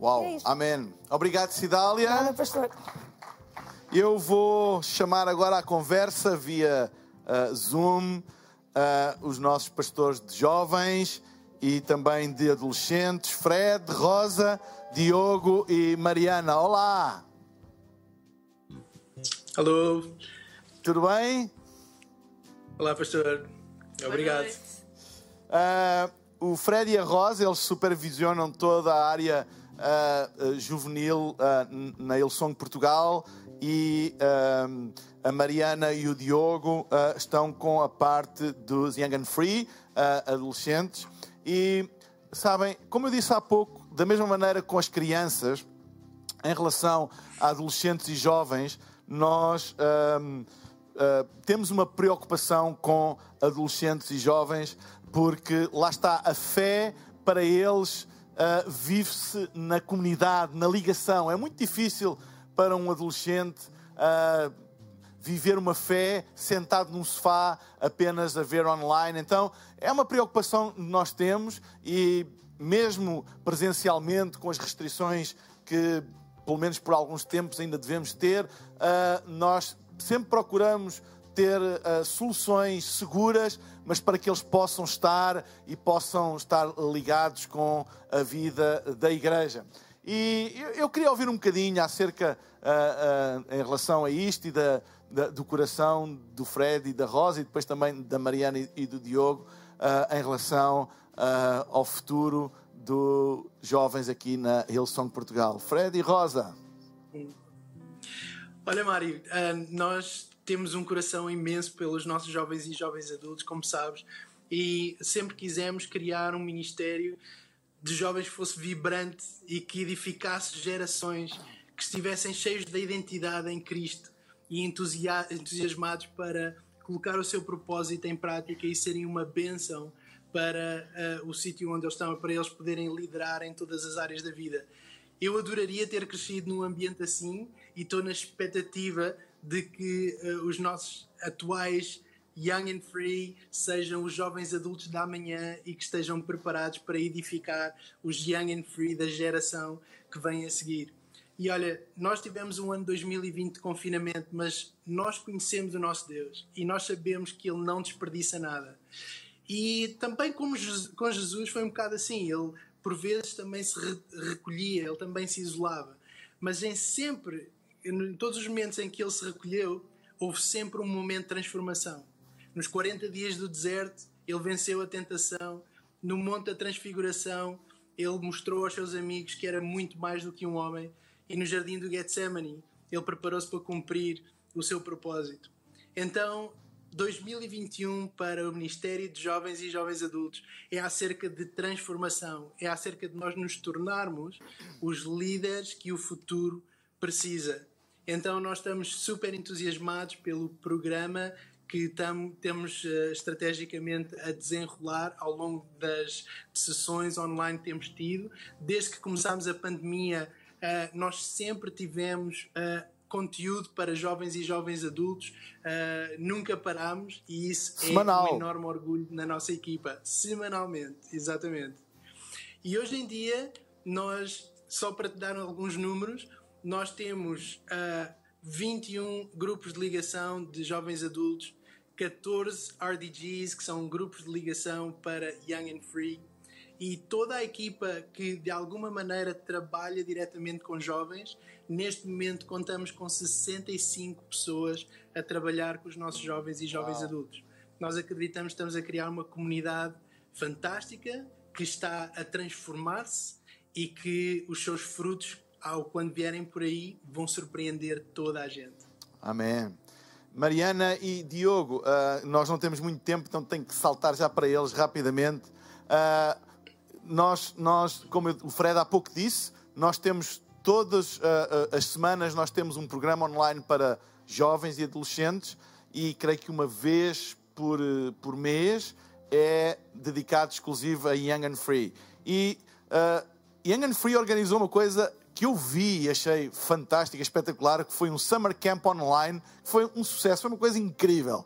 Uau,
É
amém. Obrigado, Cidália.
Nada, pastor.
Eu vou chamar agora à conversa via ah, Zoom ah, os nossos pastores de jovens e também de adolescentes, Fred, Rosa, Diogo e Mariana. Olá!
Alô,
Tudo bem?
olá pastor. Obrigado.
Ah, o Fred e a Rosa, eles supervisionam toda a área ah, juvenil n- na Ilsong Portugal e ah, a Mariana e o Diogo ah, estão com a parte dos Young and Free, ah, adolescentes. E sabem, como eu disse há pouco, da mesma maneira com as crianças, em relação a adolescentes e jovens, nós ah, temos uma preocupação com adolescentes e jovens, porque lá está a fé para eles ah, vive-se na comunidade, na ligação. É muito difícil para um adolescente ah, viver uma fé sentado num sofá apenas a ver online. Então, é uma preocupação que nós temos e mesmo presencialmente com as restrições que pelo menos por alguns tempos ainda devemos ter, ah, nós sempre procuramos ter ah, soluções seguras, mas para que eles possam estar e possam estar ligados com a vida da igreja. E eu, queria ouvir um bocadinho acerca, ah, ah, em relação a isto e da, da- do coração do Fred e da Rosa e depois também da Mariana e, e do Diogo, ah, em relação ao futuro dos jovens aqui na Hillsong Portugal. Fred e Rosa.
Olha, Mário, nós temos um coração imenso pelos nossos jovens e jovens adultos, como sabes, e sempre quisemos criar um ministério de jovens que fosse vibrante e que edificasse gerações que estivessem cheios da identidade em Cristo e entusia- entusiasmados para colocar o seu propósito em prática e serem uma bênção para ah, o sítio onde eles estão, para eles poderem liderar em todas as áreas da vida. Eu adoraria ter crescido num ambiente assim e estou na expectativa de que eh, os nossos atuais Young and Free sejam os jovens adultos da manhã e que estejam preparados para edificar os Young and Free da geração que vem a seguir. E olha, nós tivemos um ano 2020 de confinamento, mas nós conhecemos o nosso Deus e nós sabemos que Ele não desperdiça nada. E também como com Jesus foi um bocado assim, ele por vezes também se re- recolhia, ele também se isolava, mas em sempre, em todos os momentos em que ele se recolheu, houve sempre um momento de transformação. Nos 40 dias do deserto, ele venceu a tentação, no Monte da Transfiguração, ele mostrou aos seus amigos que era muito mais do que um homem, e no Jardim do Getsemane, ele preparou-se para cumprir o seu propósito. Então, 2021 para o Ministério de Jovens e Jovens Adultos é acerca de transformação, é acerca de nós nos tornarmos os líderes que o futuro precisa. Então, nós estamos super entusiasmados pelo programa que tam, temos uh, estrategicamente a desenrolar ao longo das sessões online que temos tido. Desde que começámos a pandemia, uh, nós sempre tivemos uh, conteúdo para jovens e jovens adultos, nunca paramos e isso
Semanal.
é um enorme orgulho na nossa equipa. Semanalmente, exatamente. E hoje em dia, nós, só para te dar alguns números, nós temos 21 grupos de ligação de jovens adultos 14 RDGs, que são grupos de ligação para Young and Free, e toda a equipa que de alguma maneira trabalha diretamente com jovens. Neste momento contamos com 65 pessoas a trabalhar com os nossos jovens e jovens
Uau.
adultos. Nós acreditamos que estamos a criar uma comunidade fantástica que está a transformar-se e que os seus frutos, ao quando vierem por aí, vão surpreender toda a gente.
Amém. Mariana e Diogo, uh, nós não temos muito tempo, então tenho que saltar já para eles rapidamente. Uh, nós, nós, como o Fred há pouco disse, nós temos todas uh, as semanas nós temos um programa online para jovens e adolescentes e creio que uma vez por, por mês é dedicado exclusivo a Young and Free. E Young and Free organizou uma coisa que eu vi e achei fantástica, espetacular, que foi um Summer Camp Online, que foi um sucesso, foi uma coisa incrível.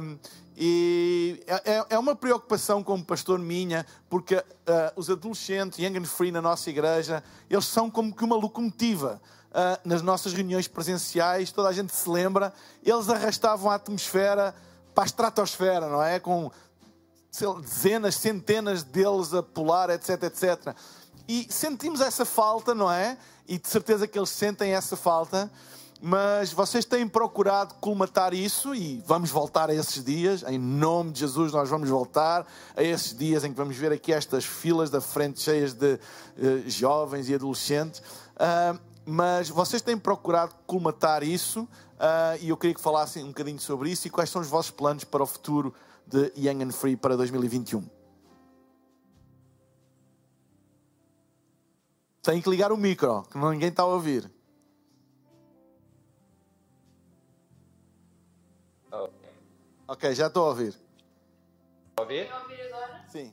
Um, e é, é, uma preocupação como pastor minha, porque uh, os adolescentes, Young and Free na nossa igreja, eles são como que uma locomotiva. Uh, nas nossas reuniões presenciais, toda a gente se lembra, eles arrastavam a atmosfera para a estratosfera, não é? Com dezenas, centenas deles a pular, etc, etc. E sentimos essa falta, não é? E de certeza que eles sentem essa falta, mas vocês têm procurado colmatar isso e vamos voltar a esses dias. Em nome de Jesus, nós vamos voltar a esses dias em que vamos ver aqui estas filas da frente cheias de uh, jovens e adolescentes. Uh, mas vocês têm procurado colmatar isso uh, e eu queria que falassem um bocadinho sobre isso e quais são os vossos planos para o futuro de Young and Free para 2021. Tem que ligar o micro, que ninguém está a ouvir.
Oh.
Ok, já estou a ouvir.
Ouvir?
agora?
Sim.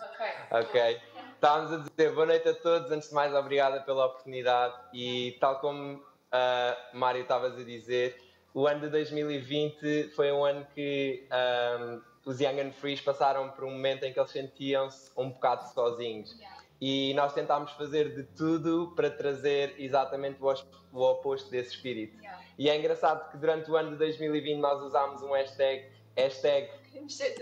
Ok.
Ok. Estávamos a dizer boa noite a todos. Antes de mais, obrigada pela oportunidade. E tal como uh, Mário estavas a dizer, o ano de 2020 foi um ano que um, os Young and Frees passaram por um momento em que eles sentiam-se um bocado sozinhos. E nós tentámos fazer de tudo para trazer exatamente o oposto desse espírito. E é engraçado que durante o ano de 2020 nós usámos um hashtag, hashtag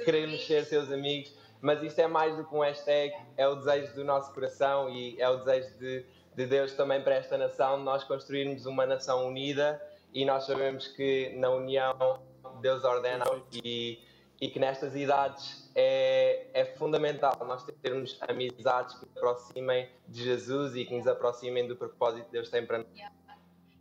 queremos ser seus amigos, mas isto é mais do que um hashtag, é o desejo do nosso coração e é o desejo de, de Deus também para esta nação, nós construirmos uma nação unida e nós sabemos que na união Deus ordena e e que nestas idades é, é fundamental nós termos amizades que nos aproximem de Jesus e que nos aproximem do propósito que Deus tem para nós.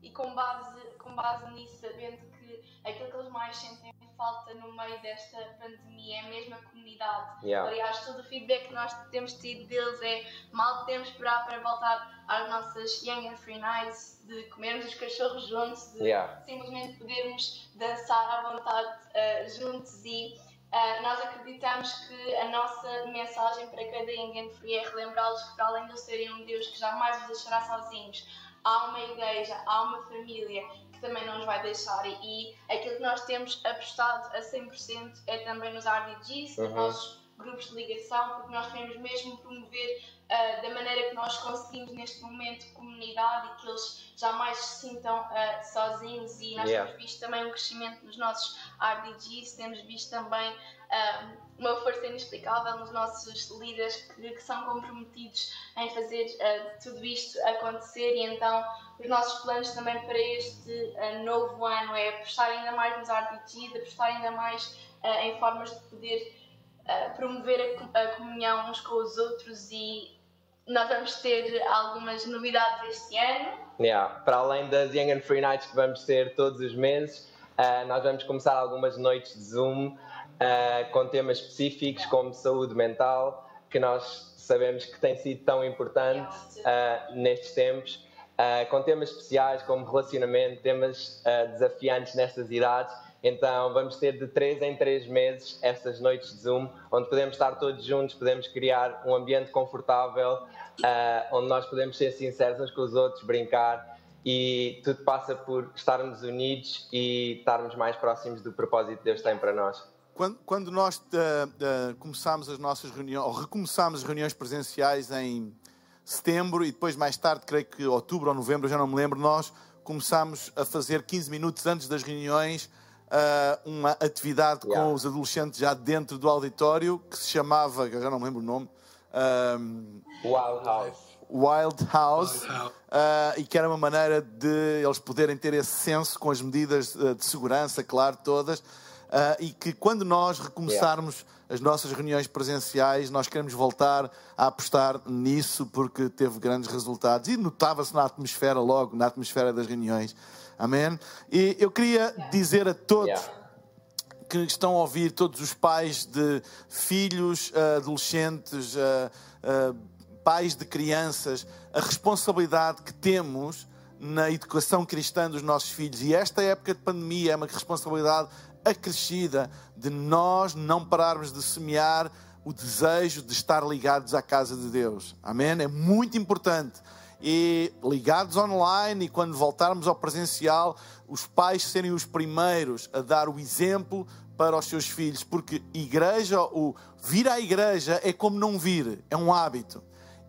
E com base, com base nisso, sabendo que aquilo que eles mais sentem falta no meio desta pandemia é mesmo a comunidade.
Yeah.
Aliás, todo o feedback que nós temos tido deles é mal podemos esperar para voltar às nossas Young and Free Nights, de comermos os cachorros juntos, de
Yeah.
simplesmente podermos dançar à vontade uh, juntos e uh, nós acreditamos que a nossa mensagem para cada and Free é relembrá-los que para além de serem um Deus que jamais os deixará sozinhos, há uma igreja, há uma família que também não nos vai deixar e aquilo que nós temos apostado a 100% é também nos RDGs, nos
Uhum.
nossos grupos de ligação, porque nós queremos mesmo promover uh, da maneira que nós conseguimos neste momento comunidade e que eles jamais se sintam uh, sozinhos e nós
Yeah.
temos visto também um crescimento nos nossos RDGs, temos visto também uh, uma força inexplicável nos nossos líderes que, que são comprometidos em fazer tudo isto acontecer e então os nossos planos também para este novo ano é apostar ainda mais nos RDGs, apostar ainda mais em formas de poder uh, promover a, a comunhão uns com os outros e nós vamos ter algumas novidades este ano.
Yeah. Para além das Young and Free Nights que vamos ter todos os meses, ah, nós vamos começar algumas noites de Zoom ah, com temas específicos como saúde mental, que nós sabemos que tem sido tão importante ah, nestes tempos. uh, com temas especiais como relacionamento, temas uh, desafiantes nestas idades. Então vamos ter de três em três meses essas noites de Zoom, onde podemos estar todos juntos, podemos criar um ambiente confortável, uh, onde nós podemos ser sinceros uns com os outros, brincar e tudo passa por estarmos unidos e estarmos mais próximos do propósito que Deus tem para nós.
Quando, quando nós uh, uh, começámos as nossas reuniões, ou recomeçámos as reuniões presenciais em setembro e depois mais tarde, creio que outubro ou novembro, já não me lembro, nós começámos a fazer 15 minutos antes das reuniões uh, uma atividade yeah. com os adolescentes já dentro do auditório que se chamava, já não me lembro o nome.
Um, Wild House.
Wild House, uh, e que era uma maneira de eles poderem ter esse senso com as medidas de segurança, claro, todas, uh, e que quando nós recomeçarmos yeah. as nossas reuniões presenciais, nós queremos voltar a apostar nisso porque teve grandes resultados e notava-se na atmosfera logo, na atmosfera das reuniões. Amém? E eu queria dizer a todos. Que estão a ouvir, todos os pais de filhos, uh, adolescentes, uh, uh, pais de crianças, a responsabilidade que temos na educação cristã dos nossos filhos. E esta época de pandemia é uma responsabilidade acrescida de nós não pararmos de semear o desejo de estar ligados à casa de Deus. Amém? É muito importante. E ligados online, e quando voltarmos ao presencial, os pais serem os primeiros a dar o exemplo para os seus filhos, porque igreja, o vir à igreja é como não vir, é um hábito.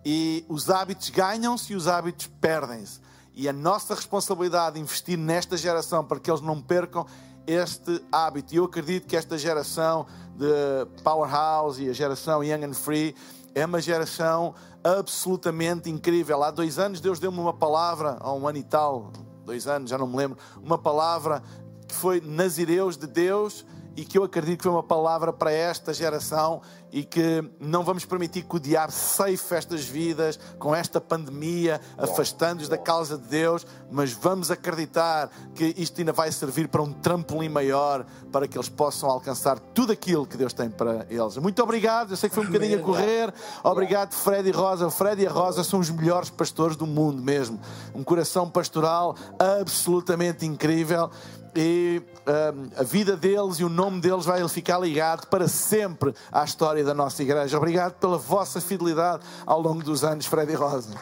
E os hábitos ganham-se e os hábitos perdem-se. E a nossa responsabilidade de investir nesta geração para que eles não percam este hábito. E eu acredito que esta geração de Powerhouse e a geração Young and Free é uma geração absolutamente incrível. Há dois anos Deus deu-me uma palavra, há um ano e tal, dois anos, já não me lembro, uma palavra que foi Nazireus de Deus e que eu acredito que foi uma palavra para esta geração e que não vamos permitir que o diabo ceife estas vidas com esta pandemia, afastando-os da causa de Deus, mas vamos acreditar que isto ainda vai servir para um trampolim maior para que eles possam alcançar tudo aquilo que Deus tem para eles. Muito obrigado, eu sei que foi um bocadinho a correr. Obrigado, Fred e Rosa. O Fred e a Rosa são os melhores pastores do mundo mesmo. Um coração pastoral absolutamente incrível e um, a vida deles e o nome deles vai ficar ligado para sempre à história da nossa igreja. Obrigado pela vossa fidelidade ao longo dos anos, Fred e Rosa.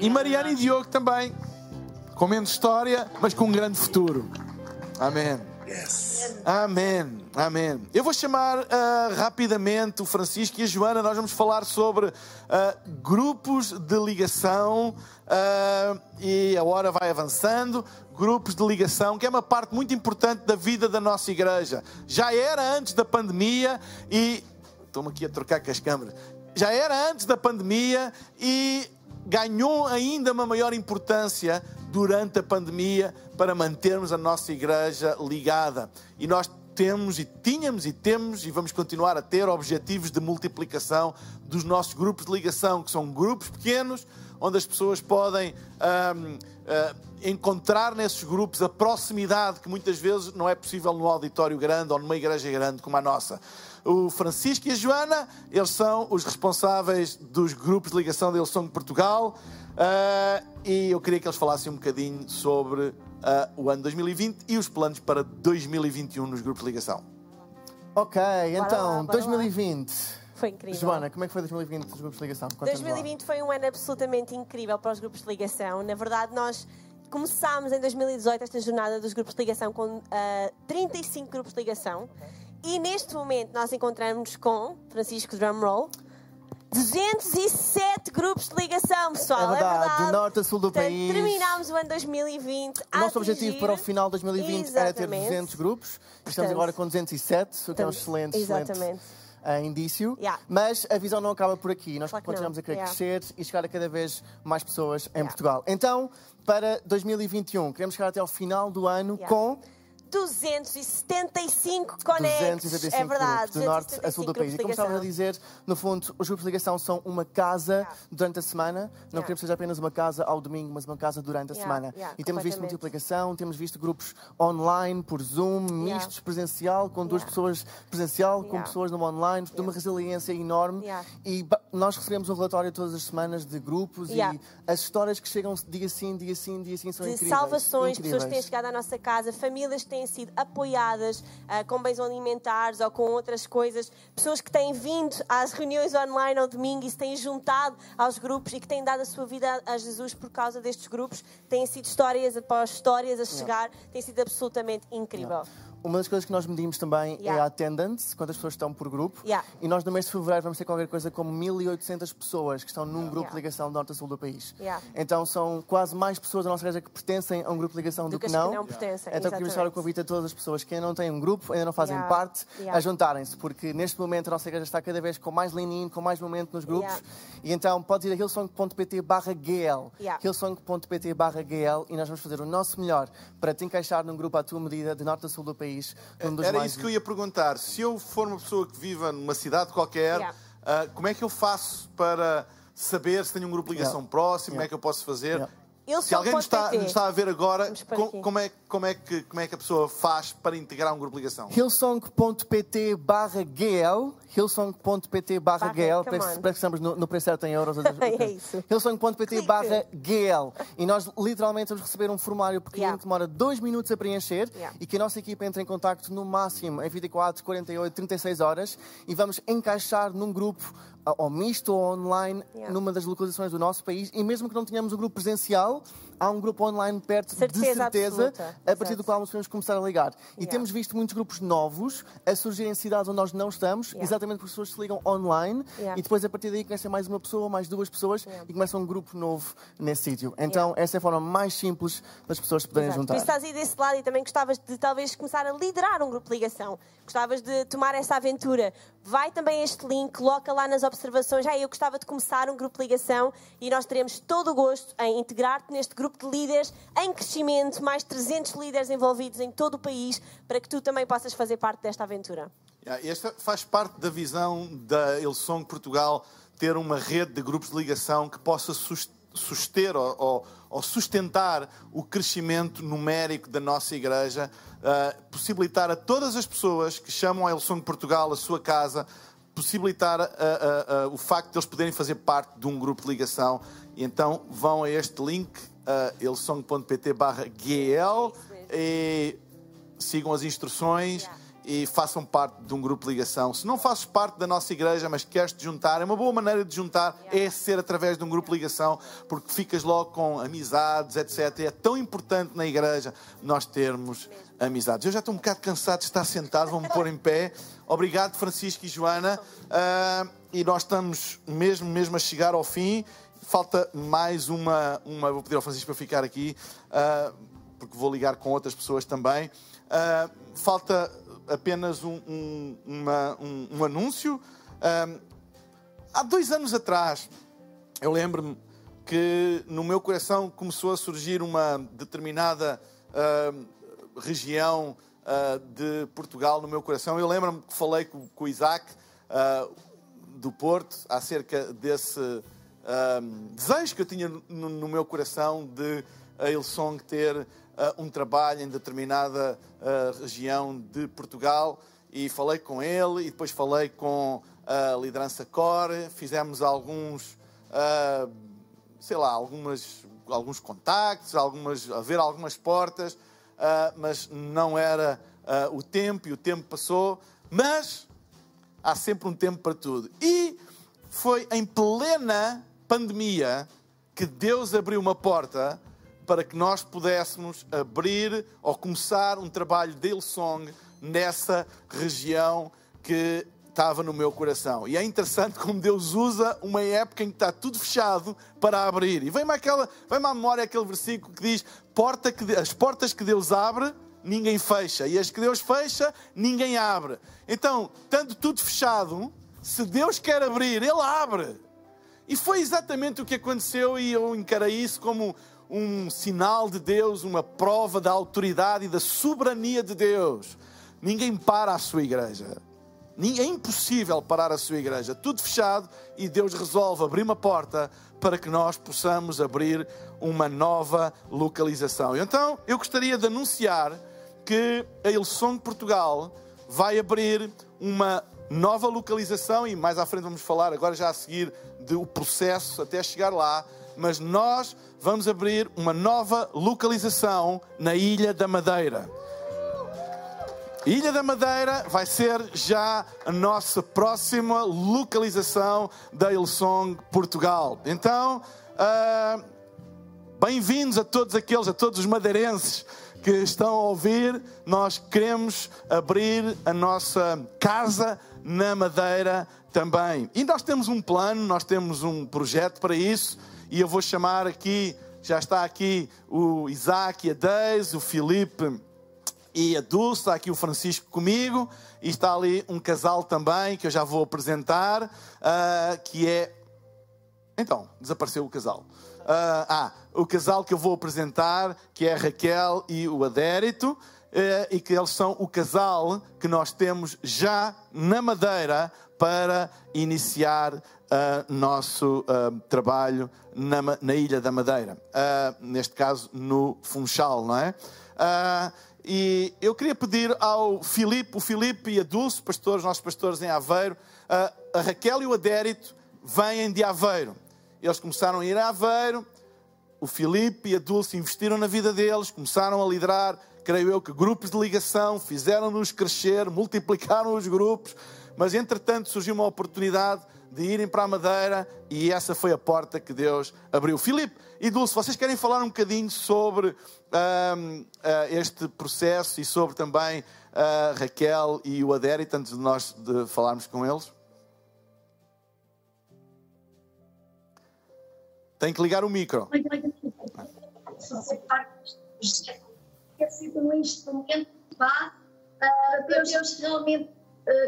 E Mariana e Diogo também, com menos história, mas com um grande futuro. Amém. Yes. Amém, amém. Eu vou chamar uh, rapidamente o Francisco e a Joana. Nós vamos falar sobre uh, grupos de ligação uh, e a hora vai avançando. Grupos de ligação, que é uma parte muito importante da vida da nossa igreja. Já era antes da pandemia e. Estou-me aqui a trocar com as câmeras. Já era antes da pandemia e ganhou ainda uma maior importância durante a pandemia para mantermos a nossa igreja ligada. E nós temos e tínhamos e temos e vamos continuar a ter objetivos de multiplicação dos nossos grupos de ligação, que são grupos pequenos, onde as pessoas podem um, uh, ah, encontrar nesses grupos a proximidade que muitas vezes não é possível no auditório grande ou numa igreja grande como a nossa. O Francisco e a Joana, eles são os responsáveis dos grupos de ligação da Ilson de Portugal. Uh, e eu queria que eles falassem um bocadinho sobre uh, o ano 2020 e os planos para 2021 nos grupos de ligação.
Ok, então, lá, 2020.
Foi incrível.
Joana, como é que foi 2020 nos grupos de ligação?
2020 foi um ano absolutamente incrível para os grupos de ligação. Na verdade, nós começámos em 2018 esta jornada dos grupos de ligação com uh, ah, 35 grupos de ligação. E neste momento nós encontramos com Francisco Drumroll 207 grupos de ligação, pessoal.
É verdade,
é verdade.
do norte a sul do
Portanto,
país.
Terminámos o ano 2020.
O nosso objetivo para o final de 2020 Exatamente. era ter 200 grupos. Portanto, Estamos agora com 207, o que é um excelente, excelente uh, indício. Yeah. Mas a visão não acaba por aqui. Nós claro continuamos a querer yeah. crescer e chegar a cada vez mais pessoas em yeah. Portugal. Então, para 2021, queremos chegar até ao final do ano com
275 conectos. 275 é verdade.
Grupos, do norte a sul do país. E como estava a dizer, no fundo, os grupos de ligação são uma casa yeah. durante a semana. Não yeah. queremos que seja apenas uma casa ao domingo, mas uma casa durante a yeah. semana. e temos visto multiplicação, temos visto grupos online, por Zoom, mistos, presencial, com duas pessoas presencial, com pessoas no online, de uma resiliência enorme. E nós recebemos um relatório todas as semanas de grupos e as histórias que chegam dia sim, dia sim, dia sim são
de
incríveis.
salvações, incríveis. pessoas que têm chegado à nossa casa, famílias que têm sido apoiadas uh, com bens alimentares ou com outras coisas, pessoas que têm vindo às reuniões online ao domingo e se têm juntado aos grupos e que têm dado a sua vida a Jesus por causa destes grupos. Têm sido histórias após histórias a chegar, tem sido absolutamente incrível.
Uma das coisas que nós medimos também yeah. é a attendance, quantas pessoas estão por grupo.
Yeah.
E nós no mês de fevereiro vamos ter qualquer coisa como 1.800 pessoas que estão num grupo yeah. de ligação do norte a sul do país. Então são quase mais pessoas da nossa igreja que pertencem a um grupo de ligação do, do que, não.
Que não pertencem.
Então queria deixar o convite a todas as pessoas que ainda não têm um grupo, ainda não fazem parte, a juntarem-se, porque neste momento a nossa igreja está cada vez com mais lean com mais momento nos grupos. E então podes ir a hillsong.pt barra GL. Hillsong.pt barra GL e nós vamos fazer o nosso melhor para te encaixar num grupo à tua medida, de norte a sul do país.
Um Era mais... isso que eu ia perguntar. Se eu for uma pessoa que viva numa cidade qualquer, yeah. uh, como é que eu faço para saber se tenho um grupo de ligação yeah. próximo? Yeah. Como é que eu posso fazer? Se alguém nos está, nos está, a ver agora, com, como, é, como, é que, como é que a pessoa faz para integrar um grupo de ligação?
Hillsong.pt barra GL Hillsong.pt barra GL Parece que estamos no, no preço certo em euros.
é isso.
Hillsong.pt barra GL E nós literalmente vamos receber um formulário pequeno yeah. que demora dois minutos a preencher yeah. e que a nossa equipa entra em contato no máximo em 24, 48, 36 horas e vamos encaixar num grupo ou misto ou online yeah. numa das localizações do nosso país e mesmo que não tenhamos o um grupo presencial, há um grupo online perto certeza de certeza, absoluta. a partir Exato. do qual nós podemos começar a ligar. E yeah. temos visto muitos grupos novos a surgir em cidades onde nós não estamos, yeah. exatamente porque as pessoas se ligam online yeah. e depois a partir daí conhecem mais uma pessoa, mais duas pessoas e começa um grupo novo nesse sítio. Então, essa é a forma mais simples das pessoas se poderem
Exato.
juntar.
Tu estás aí desse lado e também gostavas de talvez começar a liderar um grupo de ligação. Gostavas de tomar essa aventura. Vai também este link, coloca lá nas observações. Ah, eu gostava de começar um grupo de ligação e nós teremos todo o gosto em integrar-te neste grupo de líderes em crescimento, mais 300 líderes envolvidos em todo o país, para que tu também possas fazer parte desta aventura.
Esta faz parte da visão da Ilsong Portugal ter uma rede de grupos de ligação que possa suster ou, ou, sustentar o crescimento numérico da nossa igreja, uh, possibilitar a todas as pessoas que chamam a Ilsong Portugal a sua casa, possibilitar uh, uh, o facto de eles poderem fazer parte de um grupo de ligação. E então vão a este link uh, elsong.pt barra GL e sigam as instruções e façam parte de um grupo de ligação. Se não fazes parte da nossa igreja, mas queres te juntar, é uma boa maneira de juntar é ser através de um grupo de ligação, porque ficas logo com amizades, etc. E é tão importante na igreja nós termos amizades. Eu já estou um bocado cansado de estar sentado, vou-me pôr em pé. Obrigado, Francisco e Joana. Uh, e nós estamos mesmo, mesmo a chegar ao fim falta mais uma, uma. Vou pedir ao Francisco para ficar aqui, uh, porque vou ligar com outras pessoas também. Uh, falta apenas um, um, uma, um, um anúncio. Uh, há dois anos atrás, eu lembro-me que no meu coração começou a surgir uma determinada região de Portugal no meu coração. Eu lembro-me que falei com, com o Isaac do Porto acerca desse desejo que eu tinha no, no meu coração de a Ilsong ter uh, um trabalho em determinada uh, região de Portugal e falei com ele e depois falei com a liderança core, fizemos alguns, uh, sei lá, algumas, alguns contactos, algumas, a ver algumas portas, mas não era o tempo e o tempo passou, mas há sempre um tempo para tudo. E foi em plena pandemia que Deus abriu uma porta para que nós pudéssemos abrir ou começar um trabalho de Hillsong nessa região que estava no meu coração. E é interessante como Deus usa uma época em que está tudo fechado para abrir. E vem-me, aquela, vem-me à memória aquele versículo que diz: Porta que, as portas que Deus abre, ninguém fecha. E as que Deus fecha, ninguém abre. Então, estando tudo fechado, se Deus quer abrir, Ele abre. E foi exatamente o que aconteceu e eu encarei isso como um sinal de Deus, uma prova da autoridade e da soberania de Deus. Ninguém para a sua igreja. É impossível parar a sua igreja. Tudo fechado e Deus resolve abrir uma porta para que nós possamos abrir uma nova localização. Então, eu gostaria de anunciar que a Ilson Portugal vai abrir uma nova localização e mais à frente vamos falar agora já a seguir do processo até chegar lá, mas nós vamos abrir uma nova localização na Ilha da Madeira. Ilha da Madeira vai ser já a nossa próxima localização da Ilsong Portugal. Então, uh, bem-vindos a todos aqueles, a todos os madeirenses que estão a ouvir. Nós queremos abrir a nossa casa na Madeira também. E nós temos um plano, nós temos um projeto para isso. E eu vou chamar aqui, já está aqui o Isaac e a Deise, o Filipe e a Dulce, está aqui o Francisco comigo, e está ali um casal também que eu já vou apresentar, uh, que é. Então, desapareceu o casal. Uh, ah, o casal que eu vou apresentar, que é a Raquel e o Adérito, e que eles são o casal que nós temos já na Madeira para iniciar uh, nosso uh, trabalho na, na, Ilha da Madeira. Uh, neste caso, no Funchal, não é? E eu queria pedir ao Filipe, o Filipe e a Dulce, pastores, nossos pastores em Aveiro, a Raquel e o Adérito vêm de Aveiro. Eles começaram a ir a Aveiro, o Filipe e a Dulce investiram na vida deles, começaram a liderar, creio eu, que grupos de ligação, fizeram-nos crescer, multiplicaram os grupos, mas entretanto surgiu uma oportunidade de irem para a Madeira e essa foi a porta que Deus abriu. Filipe e Dulce, vocês querem falar um bocadinho sobre uh, este processo e sobre também uh, Raquel e o Adérito, antes de nós de falarmos com eles? Tem que ligar o micro.
Ter sido um instrumento para Deus realmente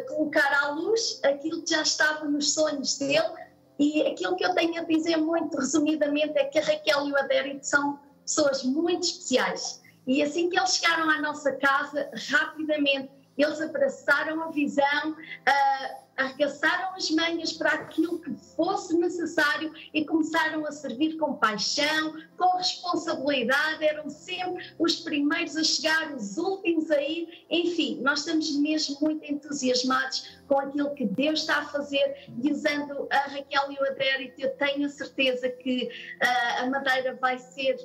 colocar à luz aquilo que já estava nos sonhos dele. E aquilo que eu tenho a dizer muito resumidamente é que a Raquel e o Adérito são pessoas muito especiais. E assim que eles chegaram à nossa casa, rapidamente eles abraçaram a visão, uh, arregaçaram as manhas para aquilo que fosse necessário e começaram a servir com paixão, com responsabilidade, eram sempre os primeiros a chegar, os últimos a ir. Enfim, nós estamos mesmo muito entusiasmados com aquilo que Deus está a fazer e usando a Raquel e o Adérito, eu tenho a certeza que uh, a Madeira vai ser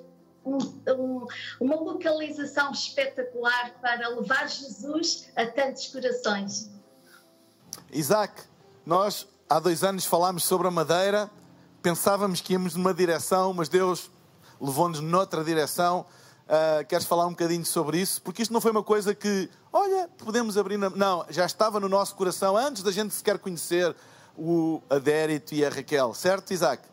um, um, uma localização espetacular para levar Jesus a tantos corações.
Isaac, nós há dois anos falámos sobre a Madeira, pensávamos que íamos numa direção, mas Deus levou-nos noutra direção. Uh, queres falar um bocadinho sobre isso? Porque isto não foi uma coisa que, olha, podemos abrir. Na... Não, já estava no nosso coração antes da gente sequer conhecer o Adérito e a Raquel, certo, Isaac?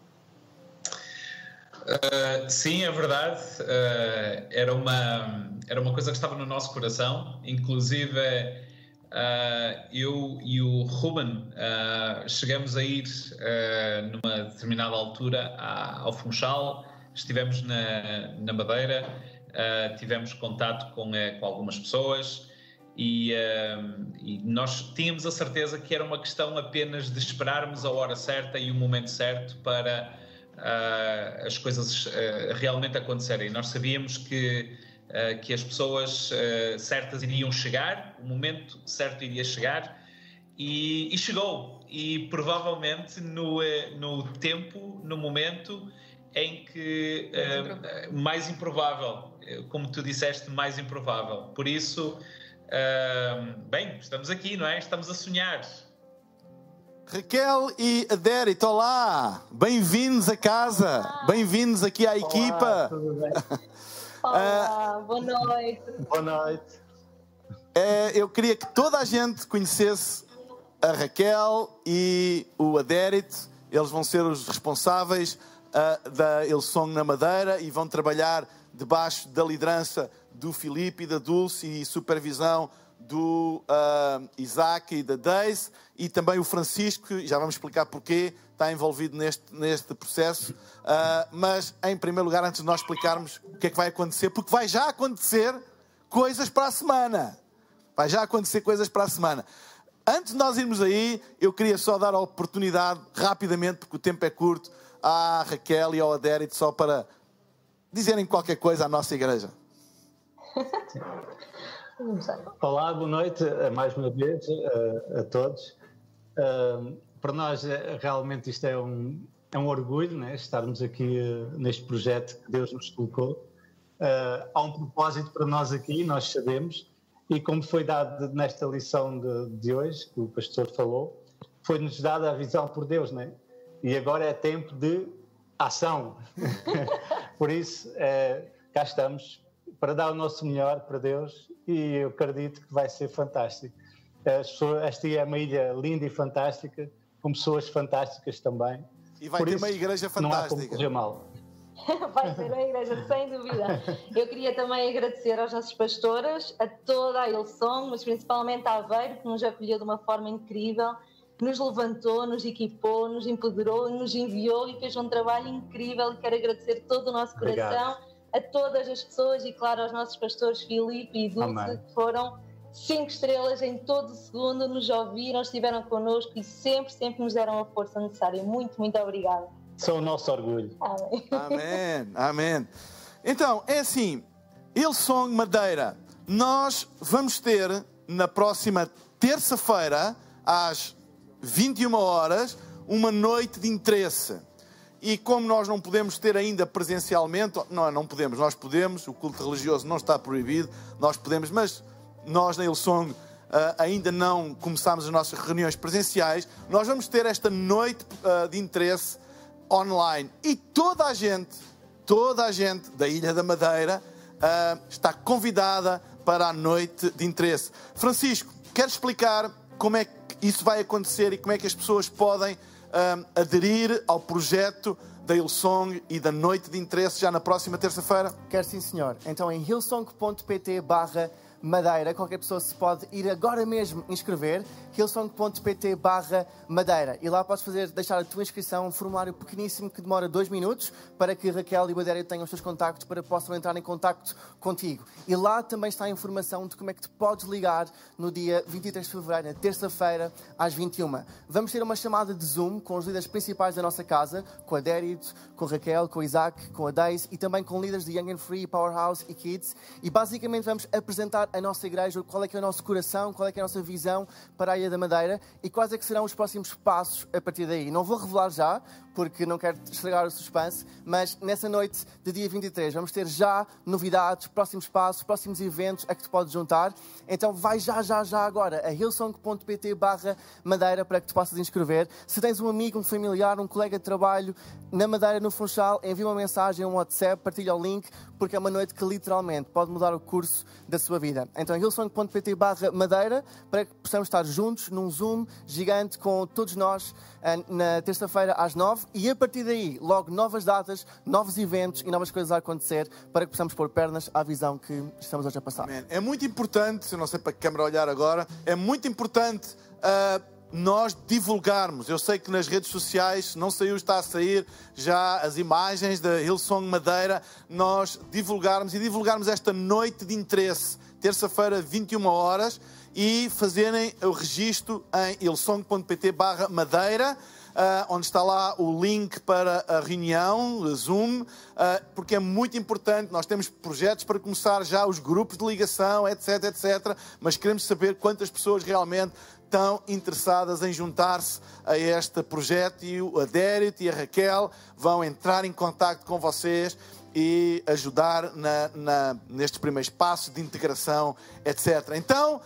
Uh, sim, é verdade. Uh, era, uma, era uma coisa que estava no nosso coração. Inclusive, uh, eu e o Ruben chegamos a ir numa determinada altura ao Funchal, estivemos na, na Madeira, tivemos contato com, com algumas pessoas. E, e nós tínhamos a certeza que era uma questão apenas de esperarmos a hora certa e o momento certo para uh, as coisas uh, realmente acontecerem. Nós sabíamos que, uh, que as pessoas certas iriam chegar, o momento certo iria chegar e, e chegou. E provavelmente no, no tempo, no momento em que mais improvável, como tu disseste, mais improvável. Por isso, bem, estamos aqui, não é? Estamos a sonhar.
Raquel e Adérito, olá! Bem-vindos a casa, bem-vindos aqui à olá, equipa.
Tudo bem? Olá, boa noite.
Boa noite.
É, eu queria que toda a gente conhecesse a Raquel e o Adérito. Eles vão ser os responsáveis uh, da Ilsong na Madeira e vão trabalhar debaixo da liderança do Filipe e da Dulce e supervisão do uh, Isaac e da Daisy, e também o Francisco, já vamos explicar porquê, está envolvido neste, neste processo. Uh, mas, em primeiro lugar, antes de nós explicarmos o que é que vai acontecer, porque vai já acontecer coisas para a semana. Vai já acontecer coisas para a semana. Antes de nós irmos aí, eu queria só dar a oportunidade, rapidamente, porque o tempo é curto, à Raquel e ao Adérito, só para dizerem qualquer coisa à nossa igreja.
Olá, boa noite mais uma vez a, a todos. Uh, para nós, é, realmente, isto é um, é um orgulho né, estarmos aqui uh, neste projeto que Deus nos colocou. Uh, há um propósito para nós aqui, nós sabemos, e como foi dado nesta lição de, de hoje, que o pastor falou, foi-nos dada a visão por Deus, né? E agora é tempo de ação. por isso, cá estamos para dar o nosso melhor para Deus e eu acredito que vai ser fantástico. Esta é uma ilha linda e fantástica, com pessoas fantásticas também.
E vai Por ter isso, uma igreja fantástica. Não há
como mal.
vai ser uma igreja, sem dúvida. Eu queria também agradecer aos nossos pastores, a toda a Ilson, mas principalmente a Aveiro, que nos acolheu de uma forma incrível, nos levantou, nos equipou, nos empoderou, nos enviou e fez um trabalho incrível. Quero agradecer todo o nosso coração. Obrigado a todas as pessoas e, claro, aos nossos pastores Filipe e Dulce, que foram cinco estrelas em todo o segundo, nos ouviram, estiveram connosco e sempre, sempre nos deram a força necessária. Muito, muito obrigada.
São o nosso orgulho.
Amém. Amém. Amém. Então, é assim, Ilsong Madeira, nós vamos ter na próxima terça-feira, às 21 horas, uma noite de interesse. E como nós não podemos ter ainda presencialmente, não, não podemos, nós podemos, o culto religioso não está proibido, nós podemos, mas nós na Ilsong uh, ainda não começámos as nossas reuniões presenciais, nós vamos ter esta noite uh, de interesse online. E toda a gente, toda a gente da Ilha da Madeira uh, está convidada para a noite de interesse. Francisco, quer explicar como é que isso vai acontecer e como é que as pessoas podem um, aderir ao projeto da Hillsong e da Noite de Interesse já na próxima terça-feira?
Quer sim, senhor. Então em hillsong.pt barra Madeira. Qualquer pessoa se pode ir agora mesmo inscrever, hillsong.pt barra Madeira. E lá podes fazer, deixar a tua inscrição, um formulário pequeníssimo que demora dois minutos para que Raquel e Madeira tenham os teus contactos para que possam entrar em contacto contigo. E lá também está a informação de como é que te podes ligar no dia 23 de Fevereiro, na terça-feira, às 21. Vamos ter uma chamada de Zoom com os líderes principais da nossa casa, com a Derit, com a Raquel, com o Isaac, com a Daisy e também com líderes de Young and Free, Powerhouse e Kids. E basicamente vamos apresentar a nossa igreja, qual é que é o nosso coração, qual é que é a nossa visão para a Ilha da Madeira e quais é que serão os próximos passos a partir daí. Não vou revelar já, porque não quero estragar o suspense, mas nessa noite de dia 23 vamos ter já novidades, próximos passos, próximos eventos a que te podes juntar. Então vai já, já, já agora a hillsong.pt barra Madeira para que te possas inscrever. Se tens um amigo, um familiar, um colega de trabalho na Madeira, no Funchal, envia uma mensagem, um WhatsApp, partilha o link, porque é uma noite que literalmente pode mudar o curso da sua vida. Então hillsong.pt barra Madeira para que possamos estar juntos num Zoom gigante com todos nós eh, na terça-feira às nove e a partir daí, logo novas datas, novos eventos e novas coisas a acontecer para que possamos pôr pernas à visão que estamos hoje a passar.
É muito importante, eu não sei para que câmera olhar agora, é muito importante uh, nós divulgarmos. Eu sei que nas redes sociais não saiu, está a sair já as imagens da Hillsong Madeira, nós divulgarmos e divulgarmos esta noite de interesse, terça-feira, 21 horas, e fazerem o registro em hillsong.pt barra Madeira uh, onde está lá o link para a reunião, a Zoom, uh, porque é muito importante. Nós temos projetos para começar já os grupos de ligação, etc, etc, mas queremos saber quantas pessoas realmente estão interessadas em juntar-se a este projeto e o Adérito e a Raquel vão entrar em contato com vocês e ajudar na, na, nestes primeiros passos de integração, etc. Então,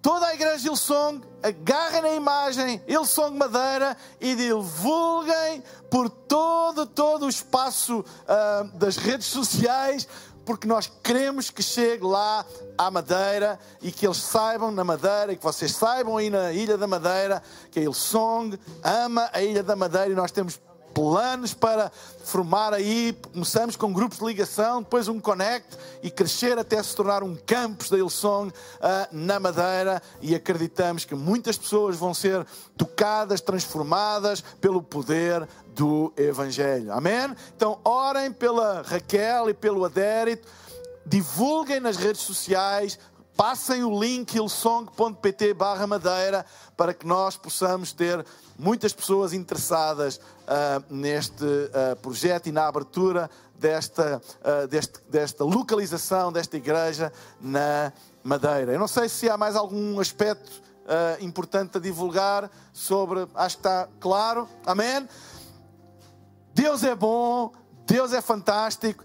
toda a igreja Ilsong, agarrem na imagem Ilsong Madeira e divulguem por todo, todo o espaço uh, das redes sociais, porque nós queremos que chegue lá à Madeira e que eles saibam na Madeira e que vocês saibam aí na Ilha da Madeira que a Ilsong ama a Ilha da Madeira e nós temos planos para formar aí, começamos com grupos de ligação, depois um Connect e crescer até se tornar um campus da Hillsong uh, na Madeira e acreditamos que muitas pessoas vão ser tocadas, transformadas pelo poder do Evangelho. Amém? Então orem pela Raquel e pelo Adérito, divulguem nas redes sociais, Passem o link hillsong.pt barra madeira para que nós possamos ter muitas pessoas interessadas uh, neste uh, projeto e na abertura desta, uh, deste, desta localização desta igreja na Madeira. Eu não sei se há mais algum aspecto importante a divulgar sobre, acho que está claro, amém? Deus é bom, Deus é fantástico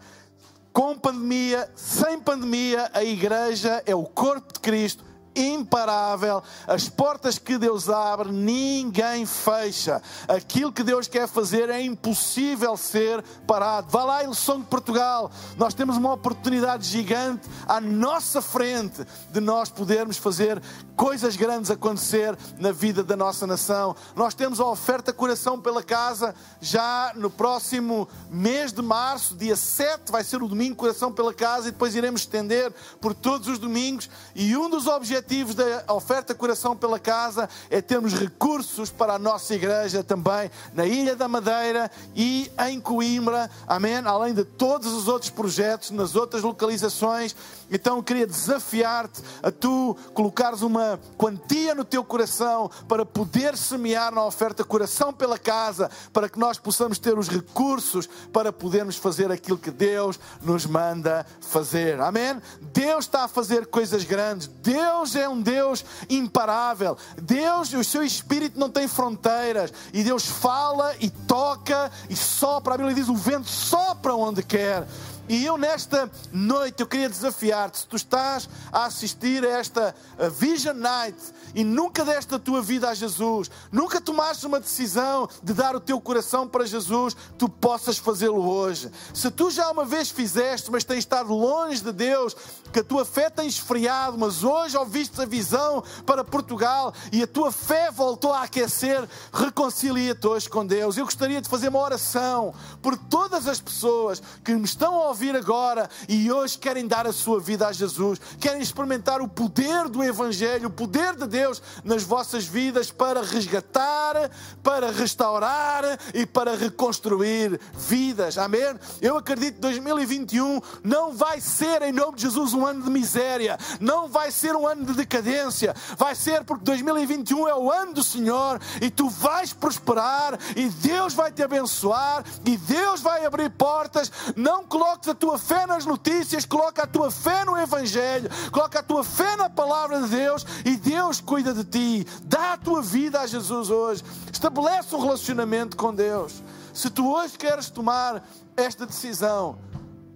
com pandemia, sem pandemia, a igreja é o corpo de Cristo imparável. As portas que Deus abre, ninguém fecha. Aquilo que Deus quer fazer é impossível ser parado. Vá lá, Ilusão de Portugal. Nós temos uma oportunidade gigante à nossa frente de nós podermos fazer coisas grandes acontecer na vida da nossa nação. Nós temos a oferta Coração pela Casa já no próximo mês de março, dia 7, vai ser o domingo Coração pela Casa e depois iremos estender por todos os domingos. E um dos objetivos da oferta Coração pela Casa é termos recursos para a nossa igreja também na Ilha da Madeira e em Coimbra, amém? Além de todos os outros projetos nas outras localizações. Então eu queria desafiar-te a tu colocares uma quantia no teu coração para poder semear na oferta coração pela casa, para que nós possamos ter os recursos para podermos fazer aquilo que Deus nos manda fazer. Amém? Deus está a fazer coisas grandes. Deus é um Deus imparável. Deus, o seu espírito não tem fronteiras. E Deus fala e toca e sopra. A Bíblia diz: o vento sopra onde quer. E eu, nesta noite, eu queria desafiar-te. Se tu estás a assistir a esta Vision Night e nunca deste a tua vida a Jesus, nunca tomaste uma decisão de dar o teu coração para Jesus, tu possas fazê-lo hoje. Se tu já uma vez fizeste, mas tens estado longe de Deus, que a tua fé tem esfriado, mas hoje ouviste a visão para Portugal e a tua fé voltou a aquecer, reconcilia-te hoje com Deus. Eu gostaria de fazer uma oração por todas as pessoas que me estão a ouvir ouvir agora e hoje querem dar a sua vida a Jesus, querem experimentar o poder do Evangelho, o poder de Deus nas vossas vidas para resgatar, para restaurar e para reconstruir vidas. Amém? Eu acredito que 2021 não vai ser, em nome de Jesus, um ano de miséria, não vai ser um ano de decadência, vai ser porque 2021 é o ano do Senhor e tu vais prosperar e Deus vai te abençoar e Deus vai abrir portas. Não coloques a tua fé nas notícias, coloca a tua fé no Evangelho, coloca a tua fé na palavra de Deus e Deus cuida de ti. Dá a tua vida a Jesus hoje. Estabelece um relacionamento com Deus. Se tu hoje queres tomar esta decisão,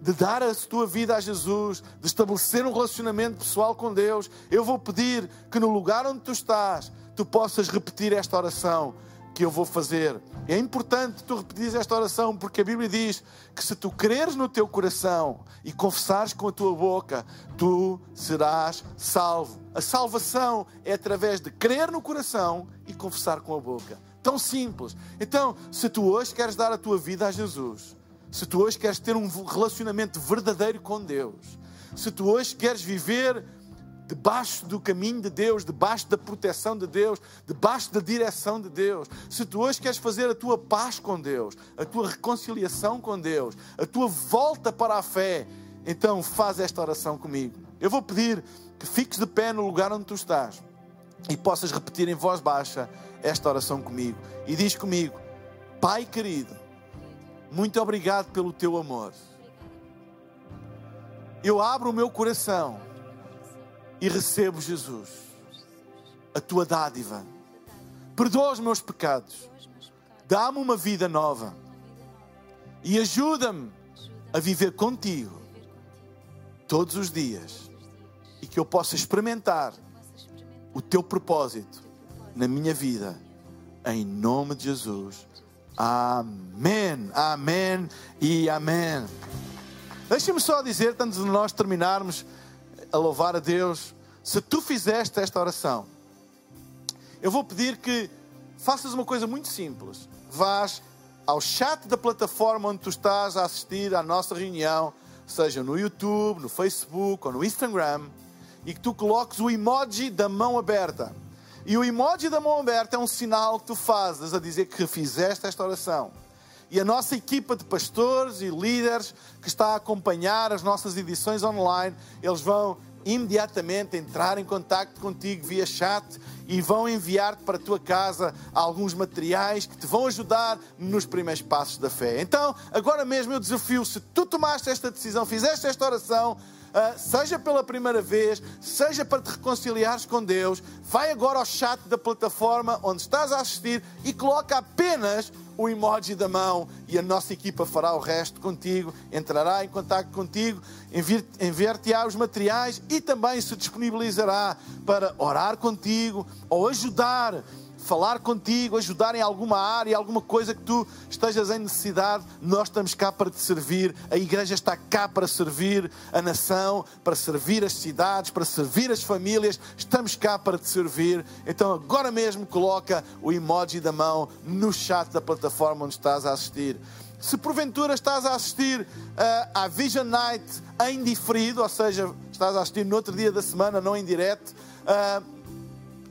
de dar a tua vida a Jesus, de estabelecer um relacionamento pessoal com Deus, eu vou pedir que no lugar onde tu estás, tu possas repetir esta oração que eu vou fazer. É importante tu repetir esta oração porque a Bíblia diz que se tu creres no teu coração e confessares com a tua boca, tu serás salvo. A salvação é através de crer no coração e confessar com a boca. Tão simples. Então, se tu hoje queres dar a tua vida a Jesus, se tu hoje queres ter um relacionamento verdadeiro com Deus, se tu hoje queres viver debaixo do caminho de Deus, debaixo da proteção de Deus, debaixo da direção de Deus. Se tu hoje queres fazer a tua paz com Deus, a tua reconciliação com Deus, a tua volta para a fé, então faz esta oração comigo. Eu vou pedir que fiques de pé no lugar onde tu estás e possas repetir em voz baixa esta oração comigo. E diz comigo: Pai querido, muito obrigado pelo teu amor. Eu abro o meu coração e recebo Jesus, a tua dádiva. Perdoa os meus pecados, dá-me uma vida nova e ajuda-me a viver contigo todos os dias e que eu possa experimentar o teu propósito na minha vida, em nome de Jesus. Amém, amém e amém. Deixa-me só dizer, antes de nós terminarmos, a louvar a Deus. Se tu fizeste esta oração, eu vou pedir que faças uma coisa muito simples. Vás ao chat da plataforma onde tu estás a assistir à nossa reunião, seja no YouTube, no Facebook ou no Instagram, e que tu coloques o emoji da mão aberta. E o emoji da mão aberta é um sinal que tu fazes a dizer que fizeste esta oração. E a nossa equipa de pastores e líderes que está a acompanhar as nossas edições online, eles vão imediatamente entrar em contato contigo via chat e vão enviar-te para a tua casa alguns materiais que te vão ajudar nos primeiros passos da fé. Então, agora mesmo eu desafio, se tu tomaste esta decisão, fizeste esta oração, seja pela primeira vez, seja para te reconciliares com Deus, vai agora ao chat da plataforma onde estás a assistir e coloca apenas o emoji da mão e a nossa equipa fará o resto contigo, entrará em contato contigo, enviar-te-á os materiais e também se disponibilizará para orar contigo ou ajudar falar contigo, ajudar em alguma área, alguma coisa que tu estejas em necessidade, nós estamos cá para te servir. A igreja está cá para servir a nação, para servir as cidades, para servir as famílias. Estamos cá para te servir. Então agora mesmo coloca o emoji da mão no chat da plataforma onde estás a assistir. Se porventura estás a assistir uh, à Vision Night em diferido, ou seja, estás a assistir no outro dia da semana, não em direto, uh,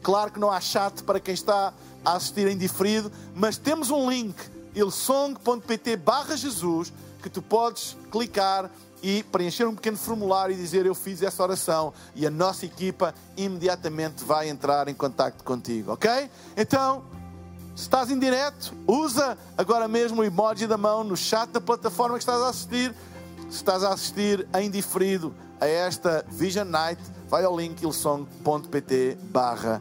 Claro que não há chat para quem está a assistir em diferido, mas temos um link, ilsong.pt barra Jesus, que tu podes clicar e preencher um pequeno formulário e dizer eu fiz essa oração e a nossa equipa imediatamente vai entrar em contato contigo, ok? Então, se estás em direto, usa agora mesmo o emoji da mão no chat da plataforma que estás a assistir. Se estás a assistir em diferido a esta Vision Night, vai ao link ilsong.pt barra